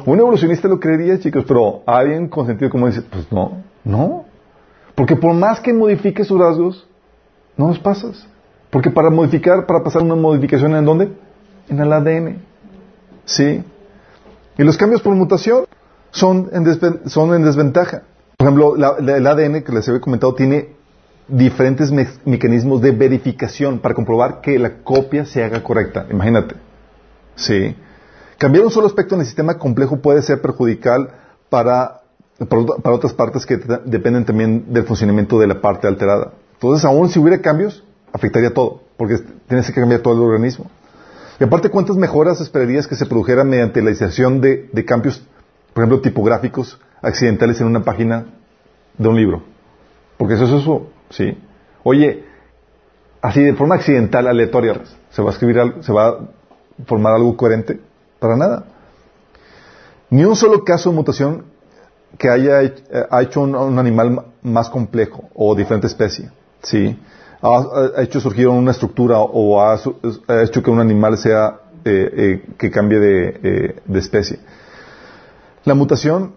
Un evolucionista lo creería, chicos, pero alguien con sentido como dice, pues no, no. Porque por más que modifique sus rasgos, no los pasas. Porque para modificar, para pasar una modificación en dónde? En el ADN. ¿Sí? Y los cambios por mutación son en, desventaja. Por ejemplo, el ADN que les había comentado tiene diferentes mecanismos de verificación para comprobar que la copia se haga correcta. Imagínate. Sí. Cambiar un solo aspecto en el sistema complejo puede ser perjudicial para, para otras partes que dependen también del funcionamiento de la parte alterada. Entonces, aún si hubiera cambios, afectaría todo, porque tienes que cambiar todo el organismo. Y aparte, ¿cuántas mejoras esperarías que se produjeran mediante la inserción de, cambios, por ejemplo, tipográficos accidentales en una página de un libro? Porque eso es eso. ¿Sí? Oye, así de forma accidental, aleatoria, ¿se va a escribir algo, se va a formar algo coherente? Para nada. Ni un solo caso de mutación que haya ha hecho un, animal más complejo o diferente especie. ¿Sí? Ha, hecho surgir una estructura o ha, hecho que un animal sea eh, eh, que cambie de, eh, especie. La mutación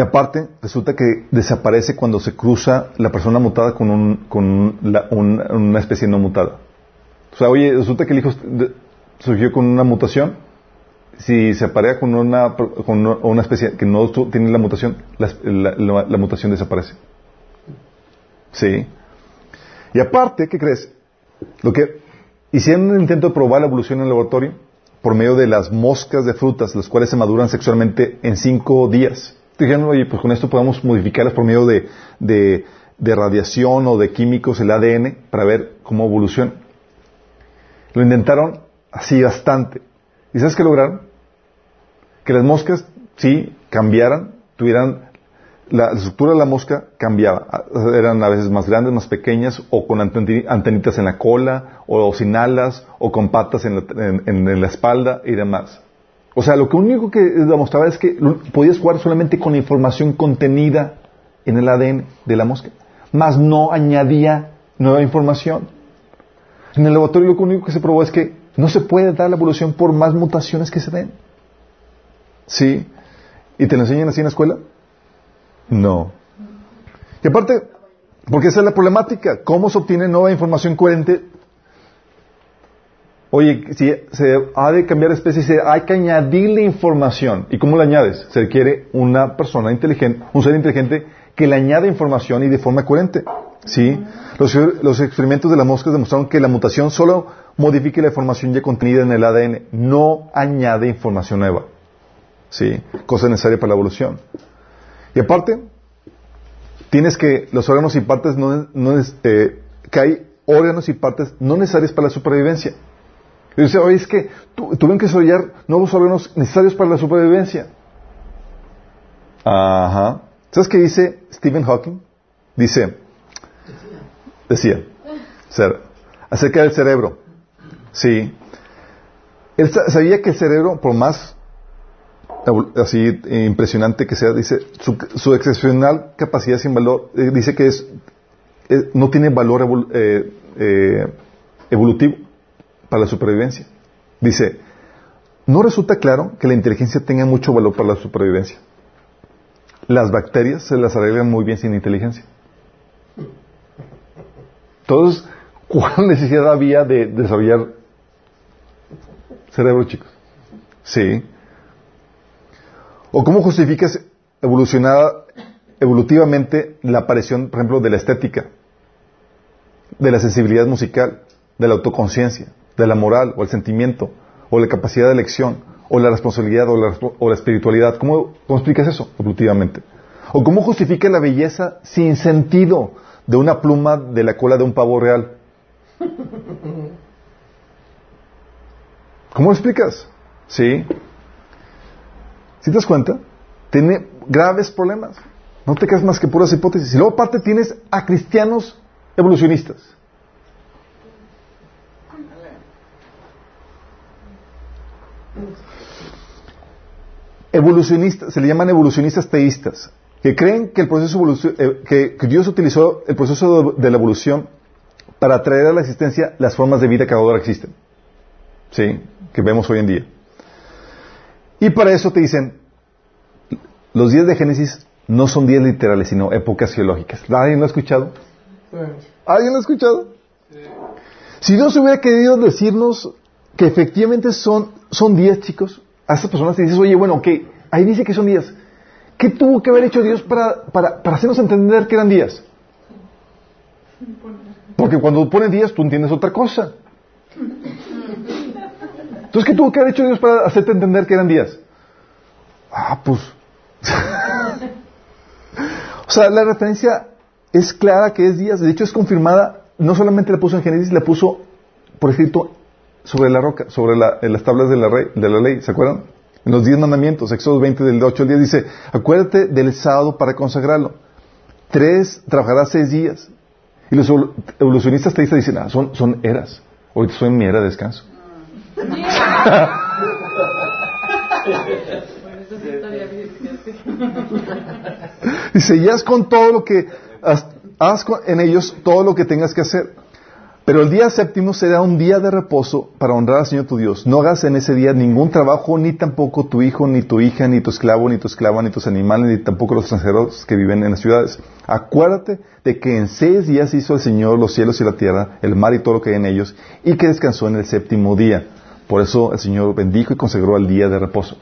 aparte, resulta que desaparece cuando se cruza la persona mutada con, un, con una especie no mutada. O sea, oye, resulta que el hijo surgió con una mutación. Si se aparea con una, con una especie que no tiene la mutación, la, mutación desaparece. Sí. Y aparte, ¿qué crees? Lo que hicieron un intento de probar la evolución en el laboratorio por medio de las moscas de frutas, las cuales se maduran sexualmente en cinco días dijeron, oye, pues con esto podemos modificarlas por medio de, de, radiación o de químicos el ADN para ver cómo evoluciona. Lo intentaron así bastante. ¿Y sabes qué lograron? Que las moscas, sí, cambiaran, tuvieran, la, estructura de la mosca cambiaba. Eran a veces más grandes, más pequeñas, o con antenitas en la cola, o sin alas, o con patas en en la espalda y demás. O sea, lo que único que demostraba es que podías jugar solamente con información contenida en el ADN de la mosca, más no añadía nueva información. En el laboratorio lo único que se probó es que no se puede dar la evolución por más mutaciones que se den. ¿Sí? ¿Y te lo enseñan así en la escuela? No. Y aparte, Porque esa es la problemática. ¿Cómo se obtiene nueva información coherente? Oye, si se ha de cambiar de especie, hay que añadirle información. ¿Y cómo le añades? Se requiere una persona inteligente, un ser inteligente que le añade información y de forma coherente. ¿Sí? Los, los experimentos de las moscas demostraron que la mutación solo modifica la información ya contenida en el ADN, no añade información nueva. ¿Sí? Cosa necesaria para la evolución. Y aparte, tienes que los órganos y partes no, eh, que hay órganos y partes no necesarios para la supervivencia. Y dice, oye, es que tuvieron que desarrollar nuevos órganos necesarios para la supervivencia. Ajá. ¿Sabes qué dice Stephen Hawking? Dice, decía, acerca del cerebro. Sí. Él sabía que el cerebro, por más así impresionante que sea, dice, su, excepcional capacidad sin valor, eh, dice que es, eh, no tiene valor eh, evolutivo para la supervivencia. Dice, no resulta claro que la inteligencia tenga mucho valor para la supervivencia. Las bacterias se las arreglan muy bien sin inteligencia. Entonces, ¿cuál necesidad había de desarrollar cerebro, chicos? Sí. ¿O cómo justificas evolucionada, evolutivamente la aparición, por ejemplo, de la estética, de la sensibilidad musical, de la autoconciencia, de la moral o el sentimiento, o la capacidad de elección, o la responsabilidad o la, espiritualidad? ¿Cómo, ¿Cómo, explicas eso evolutivamente? ¿O cómo justifica la belleza sin sentido de una pluma de la cola de un pavo real? ¿Cómo explicas? ¿Sí? ¿Sí te das cuenta? Tiene graves problemas. No te quedas más que puras hipótesis. Y luego aparte tienes a cristianos evolucionistas. Evolucionistas, se le llaman evolucionistas teístas, que creen que el proceso eh, que, Dios utilizó el proceso de, la evolución para traer a la existencia las formas de vida que ahora existen. Sí, que vemos hoy en día. Y para eso te dicen, los días de Génesis no son días literales, sino épocas geológicas. ¿Alguien lo ha escuchado? ¿Alguien lo ha escuchado? Si Dios hubiera querido decirnos que efectivamente son, son días, chicos, a estas personas te dices, oye, bueno, ok, ahí dice que son días. ¿Qué tuvo que haber hecho Dios para, para, para hacernos entender que eran días? Porque cuando pone días tú entiendes otra cosa. Entonces, ¿qué tuvo que haber hecho Dios para hacerte entender que eran días? Ah, pues. o sea, la referencia es clara que es días. De hecho, es confirmada. No solamente la puso en Génesis, la puso por escrito sobre la roca, sobre las tablas de la, ley. ¿Se acuerdan? En los diez mandamientos, Éxodo 20 del 8 al 10 dice, acuérdate del sábado para consagrarlo. Tres, trabajarás seis días. Y los evolucionistas te dicen, ah, son, eras. Ahorita soy en mi era de descanso. Dice, y haz con todo lo que, haz, en ellos todo lo que tengas que hacer. Pero el día séptimo será un día de reposo para honrar al Señor tu Dios. No hagas en ese día ningún trabajo, ni tampoco tu hijo, ni tu hija, ni tu esclavo, ni tu esclava, ni tus animales, ni tampoco los extranjeros que viven en las ciudades. Acuérdate de que en seis días hizo el Señor los cielos y la tierra, el mar y todo lo que hay en ellos, y que descansó en el séptimo día. Por eso el Señor bendijo y consagró el día de reposo.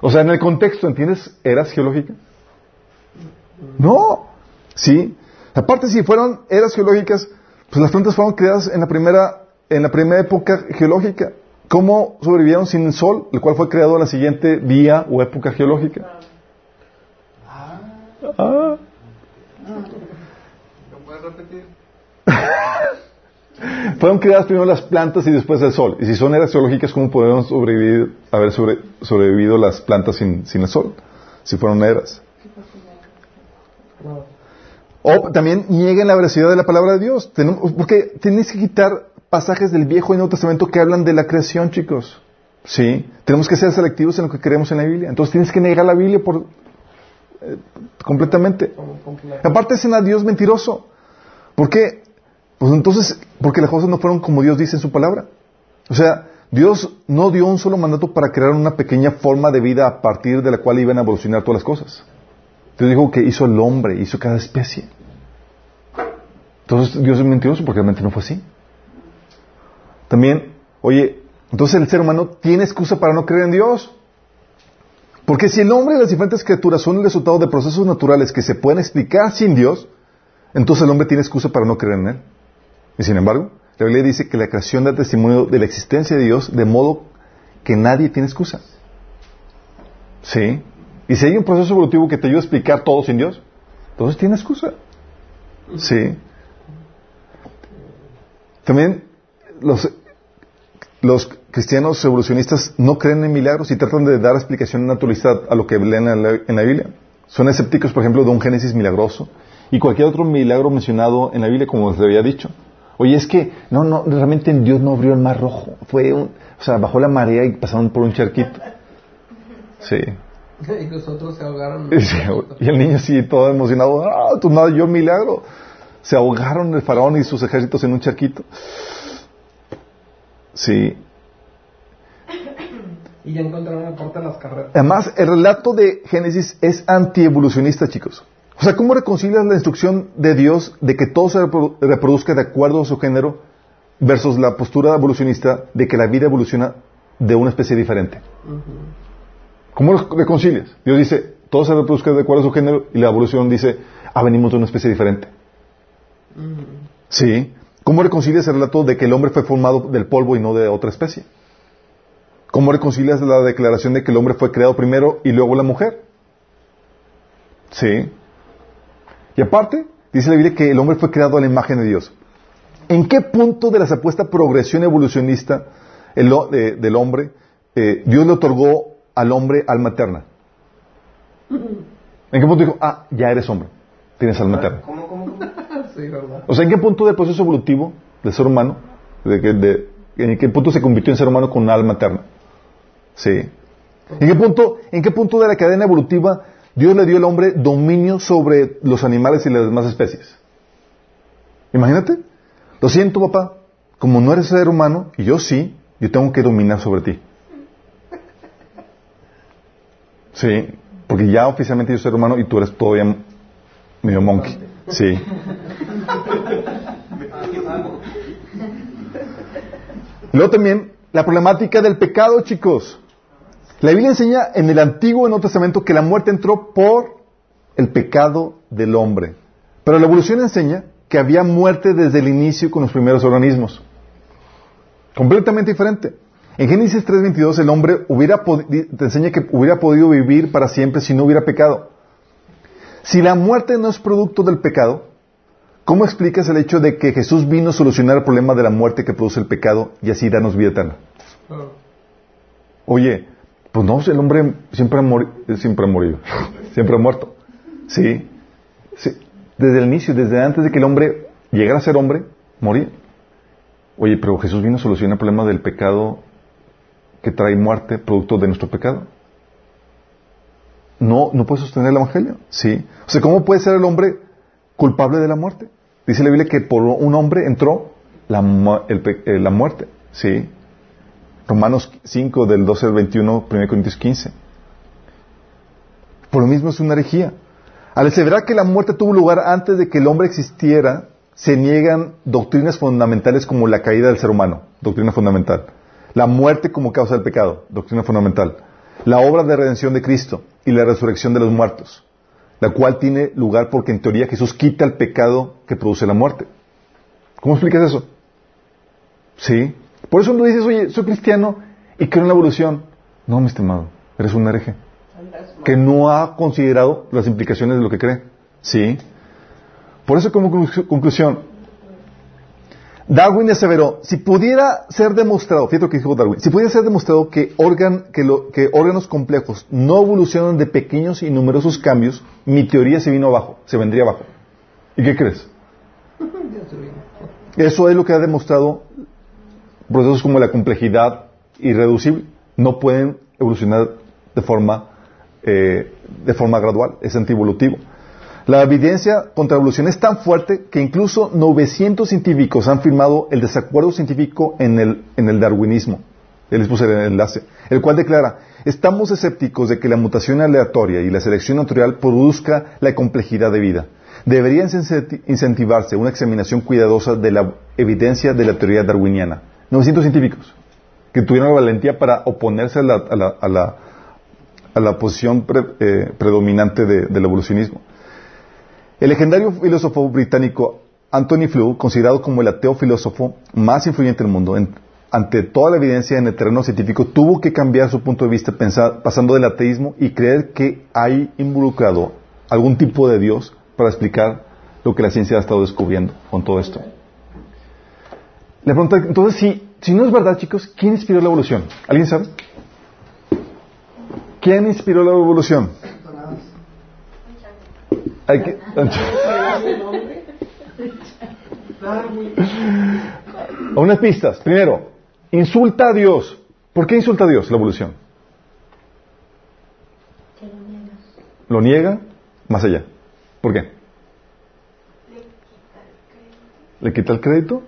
O sea, en el contexto, ¿entiendes? ¿Eras geológica? No. Sí. Aparte, si fueron eras geológicas, pues las plantas fueron creadas en la primera, en la primera época geológica. ¿Cómo sobrevivieron sin el sol, el cual fue creado en la siguiente día o época geológica? Ah. ah. ¿Lo puedes repetir? Fueron creadas primero las plantas y después el sol. Y si son eras geológicas, ¿cómo podemos sobrevivir, haber sobrevivido las plantas sin, el sol? Si fueron eras. O también nieguen la veracidad de la palabra de Dios. porque tenéis que quitar pasajes del Viejo y Nuevo Testamento que hablan de la creación, chicos. Sí. Tenemos que ser selectivos en lo que creemos en la Biblia. Entonces tienes que negar la Biblia por eh, completamente. Aparte es a Dios mentiroso. ¿Por qué? Pues entonces, porque las cosas no fueron como Dios dice en su palabra. O sea, Dios no dio un solo mandato para crear una pequeña forma de vida a partir de la cual iban a evolucionar todas las cosas. Dios dijo que hizo el hombre, hizo cada especie. Entonces Dios es mentiroso porque realmente no fue así. También, oye, entonces el ser humano tiene excusa para no creer en Dios. Porque si el hombre y las diferentes criaturas son el resultado de procesos naturales que se pueden explicar sin Dios, entonces el hombre tiene excusa para no creer en Él. Y sin embargo, la Biblia dice que la creación da testimonio de la existencia de Dios de modo que nadie tiene excusa. ¿Sí? Y si hay un proceso evolutivo que te ayuda a explicar todo sin Dios, entonces tiene excusa. ¿Sí? También los, los cristianos evolucionistas no creen en milagros y tratan de dar explicación naturalista a lo que leen en la, en la Biblia. Son escépticos, por ejemplo, de un Génesis milagroso y cualquier otro milagro mencionado en la Biblia, como les había dicho. Oye, es que, no, no, realmente Dios no abrió el mar rojo. Fue un, o sea, bajó la marea y pasaron por un charquito. Sí. Y los otros se ahogaron. Y, el niño así, todo emocionado, ah, tú no, yo milagro. Se ahogaron el faraón y sus ejércitos en un charquito. Sí. Y ya encontraron la puerta de las carreras. Además, el relato de Génesis es antievolucionista, chicos. O sea, ¿cómo reconcilias la instrucción de Dios de que todo se reprodu- reproduzca de acuerdo a su género versus la postura evolucionista de que la vida evoluciona de una especie diferente? ¿Cómo lo reconcilias? Dios dice, todo se reproduzca de acuerdo a su género y la evolución dice, ah, venimos de una especie diferente. Sí. ¿Cómo reconcilias el relato de que el hombre fue formado del polvo y no de otra especie? ¿Cómo reconcilias la declaración de que el hombre fue creado primero y luego la mujer? Sí. Y aparte, dice la Biblia que el hombre fue creado a la imagen de Dios. ¿En qué punto de la supuesta progresión evolucionista el de- del hombre eh, Dios le otorgó al hombre alma eterna? ¿En qué punto dijo, ah, ya eres hombre, tienes alma eterna? ¿Cómo, cómo, cómo? Sí, ¿verdad? O sea, ¿en qué punto del proceso evolutivo del ser humano, de que- de- en qué punto se convirtió en ser humano con alma eterna? Sí. ¿En qué punto, en qué punto de la cadena evolutiva Dios le dio al hombre dominio sobre los animales y las demás especies? Imagínate. Lo siento, papá. Como no eres ser humano, y yo sí, yo tengo que dominar sobre ti. Sí. Porque ya oficialmente yo soy ser humano y tú eres todavía medio monkey. Sí. Luego también la problemática del pecado, chicos. La Biblia enseña en el Antiguo y Nuevo Testamento que la muerte entró por el pecado del hombre. Pero la evolución enseña que había muerte desde el inicio con los primeros organismos. Completamente diferente. En Génesis 3.22 el hombre hubiera te enseña que hubiera podido vivir para siempre si no hubiera pecado. Si la muerte no es producto del pecado, ¿cómo explicas el hecho de que Jesús vino a solucionar el problema de la muerte que produce el pecado y así darnos vida eterna? Oye, pues no, el hombre siempre ha, mori- siempre ha morido, siempre ha muerto. Sí. sí. Desde el inicio, desde antes de que el hombre llegara a ser hombre, moría. Oye, pero Jesús vino a solucionar el problema del pecado que trae muerte producto de nuestro pecado. No, no puede sostener el Evangelio. Sí. O sea, ¿cómo puede ser el hombre culpable de la muerte? Dice la Biblia que por un hombre entró la, eh, la muerte. Sí. Romanos 5 del 12 al 21, 1 Corintios 15. Por lo mismo es una herejía. Al aseverar que la muerte tuvo lugar antes de que el hombre existiera, se niegan doctrinas fundamentales como la caída del ser humano, doctrina fundamental. La muerte como causa del pecado, doctrina fundamental. La obra de redención de Cristo y la resurrección de los muertos, la cual tiene lugar porque en teoría Jesús quita el pecado que produce la muerte. ¿Cómo explicas eso? Sí. Por eso no dices, oye, soy cristiano y creo en la evolución. No, mi estimado, eres un hereje que no ha considerado las implicaciones de lo que cree. Sí. Por eso, como conclu- conclusión, Darwin aseveró, si pudiera ser demostrado, fíjate lo que dijo Darwin, si pudiera ser demostrado que, organ- que, lo- que órganos complejos no evolucionan de pequeños y numerosos cambios, mi teoría se vino abajo, se vendría abajo. ¿Y qué crees? Eso es lo que ha demostrado procesos como la complejidad irreducible. No pueden evolucionar de forma, eh, de forma gradual, es antievolutivo. La evidencia contra la evolución es tan fuerte que incluso 900 científicos han firmado el desacuerdo científico en el, en el darwinismo. Él les puse el enlace. El cual declara, estamos escépticos de que la mutación aleatoria y la selección natural produzca la complejidad de vida. Debería incenti- incentivarse una examinación cuidadosa de la evidencia de la teoría darwiniana. 900 científicos que tuvieron la valentía para oponerse a la, a la- a la- a la posición pre- eh, predominante de- del evolucionismo. El legendario filósofo británico Anthony Flew, considerado como el ateo filósofo más influyente del mundo, ante toda la evidencia en el terreno científico, tuvo que cambiar su punto de vista pasando del ateísmo y creer que hay involucrado algún tipo de Dios para explicar lo que la ciencia ha estado descubriendo con todo esto. Le pregunta, entonces, si, si no es verdad, chicos, ¿quién inspiró la evolución? ¿Alguien sabe? ¿Quién inspiró la evolución? Hay que- Unas pistas. Primero, insulta a Dios. ¿Por qué insulta a Dios la evolución? Lo niega más allá. ¿Por qué? ¿Le quita el crédito?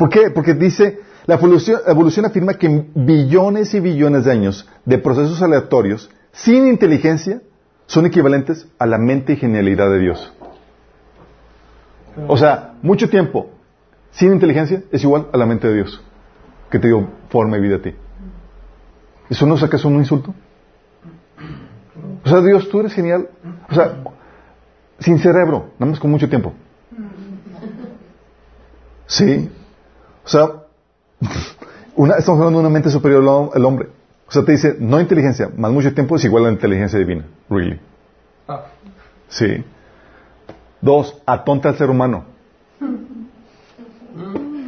¿Por qué? Porque dice, la evolución, evolución afirma que billones y billones de años de procesos aleatorios, sin inteligencia, son equivalentes a la mente y genialidad de Dios. O sea, mucho tiempo sin inteligencia es igual a la mente de Dios, que te dio forma y vida a ti. ¿Eso no es acaso un insulto? O sea, Dios, tú eres genial. O sea, sin cerebro, nada más con mucho tiempo. Sí. O sea, una- estamos hablando de una mente superior al hom- al hombre. O sea, te dice, no inteligencia, más mucho tiempo es igual a la inteligencia divina. Really. Ah, Sí. Dos, atonta al ser humano.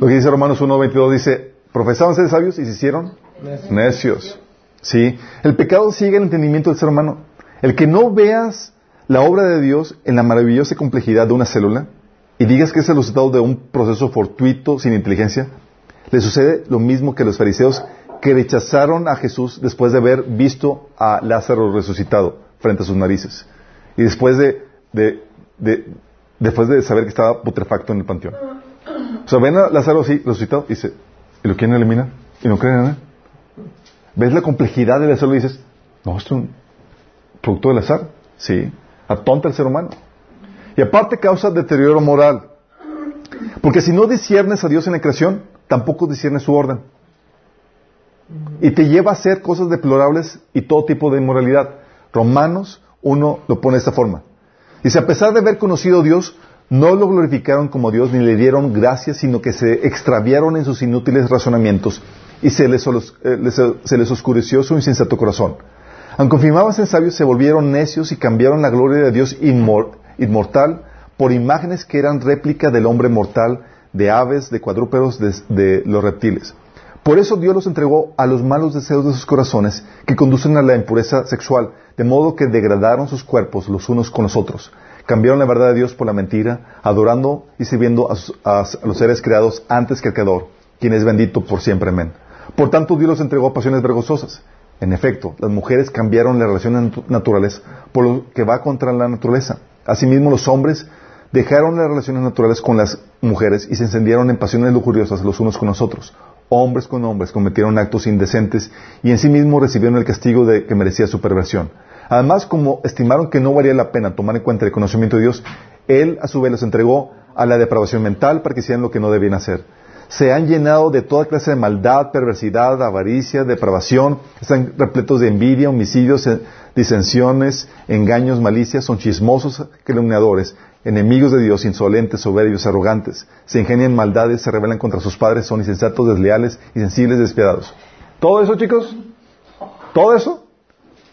Lo que dice Romanos 1.22 dice, profesaban ser sabios y se hicieron necio. necios. Sí. El pecado sigue el entendimiento del ser humano. El que no veas la obra de Dios en la maravillosa complejidad de una célula y digas que es el resultado de un proceso fortuito sin inteligencia, le sucede lo mismo que los fariseos que rechazaron a Jesús después de haber visto a Lázaro resucitado frente a sus narices y después de, de- de- después de saber que estaba putrefacto en el panteón. O sea, ven a Lázaro así resucitado y dice, ¿y lo quieren eliminar? ¿Y no creen en él? ¿Ves la complejidad del azar y dices, no, esto es un producto del azar? Sí, atonta al ser humano. Y aparte causa deterioro moral. Porque si no disciernes a Dios en la creación, tampoco disciernes su orden. Y te lleva a hacer cosas deplorables y todo tipo de inmoralidad. Romanos 1 lo pone de esta forma. Dice, a pesar de haber conocido a Dios, no lo glorificaron como Dios ni le dieron gracias, sino que se extraviaron en sus inútiles razonamientos y se les, eh, les oscureció su insensato corazón. Aunque confirmaban ser sabios, se volvieron necios y cambiaron la gloria de Dios inmor- inmortal por imágenes que eran réplica del hombre mortal, de aves, de cuadrúpedos, de, los reptiles. Por eso Dios los entregó a los malos deseos de sus corazones que conducen a la impureza sexual, de modo que degradaron sus cuerpos los unos con los otros. Cambiaron la verdad de Dios por la mentira, adorando y sirviendo a, los seres creados antes que el Creador, quien es bendito por siempre. Amén. Por tanto, Dios los entregó a pasiones vergonzosas. En efecto, las mujeres cambiaron las relaciones natu- naturales por lo que va contra la naturaleza. Asimismo, los hombres dejaron las relaciones naturales con las mujeres y se encendieron en pasiones lujuriosas los unos con los otros. Hombres con hombres cometieron actos indecentes y en sí mismos recibieron el castigo de que merecía su perversión. Además, como estimaron que no valía la pena tomar en cuenta el conocimiento de Dios, Él a su vez los entregó a la depravación mental para que hicieran lo que no debían hacer. Se han llenado de toda clase de maldad, perversidad, avaricia, depravación, están repletos de envidia, homicidios, disensiones, engaños, malicias, son chismosos, calumniadores, enemigos de Dios, insolentes, soberbios, arrogantes, se ingenian maldades, se rebelan contra sus padres, son insensatos, desleales, insensibles, despiadados. Todo eso, chicos, todo eso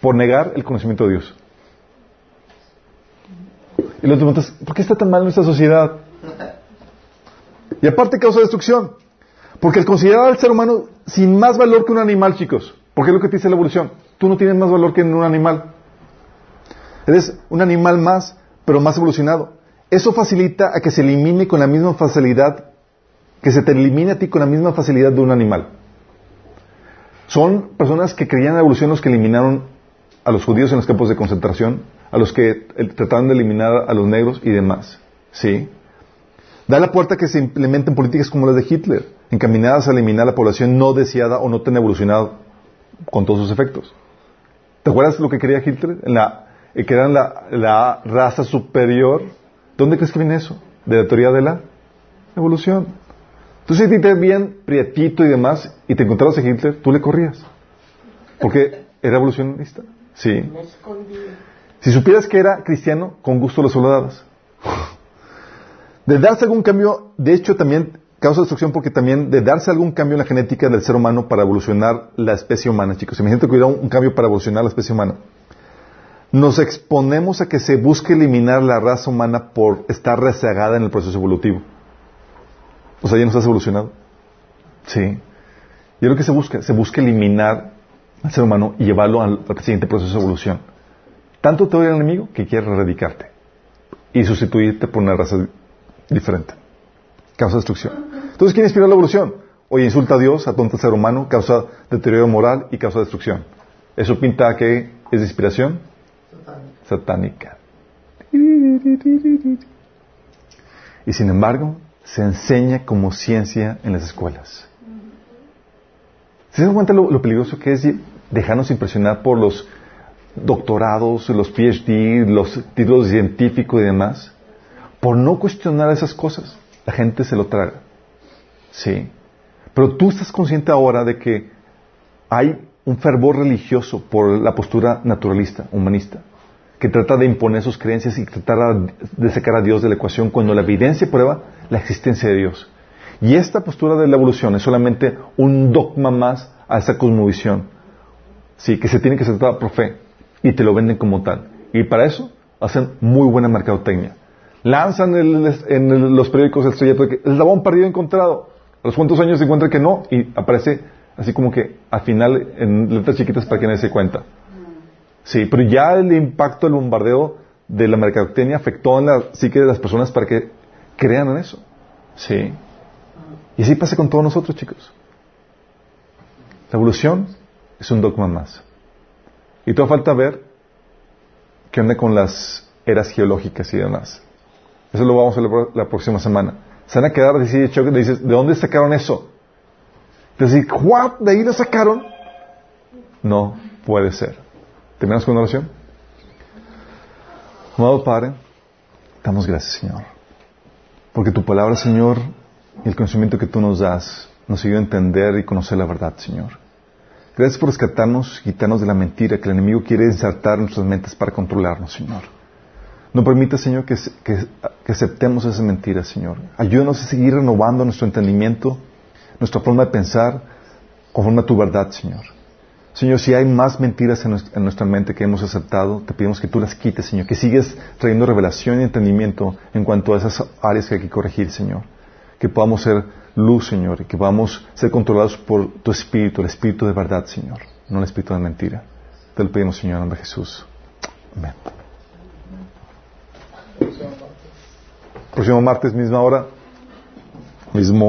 por negar el conocimiento de Dios. Y los preguntas, ¿por qué está tan mal nuestra sociedad? Y aparte causa destrucción. Porque el considerar al ser humano sin más valor que un animal, chicos, porque es lo que te dice la evolución, tú no tienes más valor que un animal. Eres un animal más, pero más evolucionado. Eso facilita a que se elimine con la misma facilidad, que se te elimine a ti con la misma facilidad de un animal. Son personas que creían en la evolución los que eliminaron a los judíos en los campos de concentración, a los que eh, trataron de eliminar a los negros y demás. ¿Sí? Da la puerta a que se implementen políticas como las de Hitler. encaminadas a eliminar la población no deseada o no tan evolucionada con todos sus efectos. ¿Te acuerdas lo que quería Hitler? En la, eh, que eran la, la raza superior. ¿Dónde crees que viene eso? De la teoría de la evolución. Entonces, si te bien prietito y demás, y te encontrabas a Hitler, tú le corrías. Porque era evolucionista. Sí. Me. Si supieras que era cristiano, con gusto lo saludabas. De darse algún cambio, de hecho también causa destrucción porque también de darse algún cambio en la genética del ser humano para evolucionar la especie humana, chicos. Imagínate que hubiera un, cambio para evolucionar la especie humana. Nos exponemos a que se busque eliminar la raza humana por estar rezagada en el proceso evolutivo. O sea, ya no estás evolucionado. Sí. Y es lo que se busca. Se busca eliminar al ser humano y llevarlo al, al siguiente proceso de evolución. Tanto te odia el enemigo que quiere erradicarte y sustituirte por una raza diferente. Causa destrucción. Entonces, ¿quién inspiró la evolución? Oye, insulta a Dios, atonta al ser humano, causa deterioro moral y causa destrucción. Eso pinta que es de inspiración satánica. Y sin embargo, se enseña como ciencia en las escuelas. ¿Se dan cuenta lo, lo peligroso que es dejarnos impresionar por los doctorados, los PhD, los títulos científicos y demás? Por no cuestionar esas cosas, la gente se lo traga. Sí. Pero tú estás consciente ahora de que hay un fervor religioso por la postura naturalista, humanista, que trata de imponer sus creencias y tratar de sacar a Dios de la ecuación cuando la evidencia prueba la existencia de Dios. Y esta postura de la evolución es solamente un dogma más a esa cosmovisión. Sí, que se tiene que tratar por fe y te lo venden como tal. Y para eso hacen muy buena mercadotecnia. Lanzan el- en los periódicos el folleto de que el eslabón perdido encontrado. A los cuantos años se encuentra que no y aparece así como que al final en letras chiquitas para que nadie se cuenta. Sí, pero ya el impacto del bombardeo de la mercadotecnia afectó en la psique de las personas para que crean en eso. Sí. Y así pasa con todos nosotros, chicos. La evolución es un dogma más. Y todo falta ver qué onda con las eras geológicas y demás. Eso lo vamos a ver la próxima semana. Se van a quedar así de choque, dices, ¿de dónde sacaron eso? Entonces. ¿De ahí lo sacaron? No puede ser. ¿Terminamos con una oración? Amado Padre, damos gracias, Señor. Porque tu palabra, Señor, y el conocimiento que tú nos das, nos ayuda a entender y conocer la verdad, Señor. Gracias por rescatarnos y quitarnos de la mentira que el enemigo quiere insertar en nuestras mentes para controlarnos, Señor. No permita, Señor, que, que, aceptemos esa mentira, Señor. Ayúdanos a seguir renovando nuestro entendimiento, nuestra forma de pensar, conforme a tu verdad, Señor. Señor, si hay más mentiras en nuestra, mente que hemos aceptado, te pedimos que tú las quites, Señor, que sigues trayendo revelación y entendimiento en cuanto a esas áreas que hay que corregir, Señor. Que podamos ser luz, Señor, y que podamos ser controlados por tu Espíritu, el Espíritu de verdad, Señor, no el Espíritu de mentira. Te lo pedimos, Señor, en nombre de Jesús. Amén. Próximo martes, misma hora, mismo.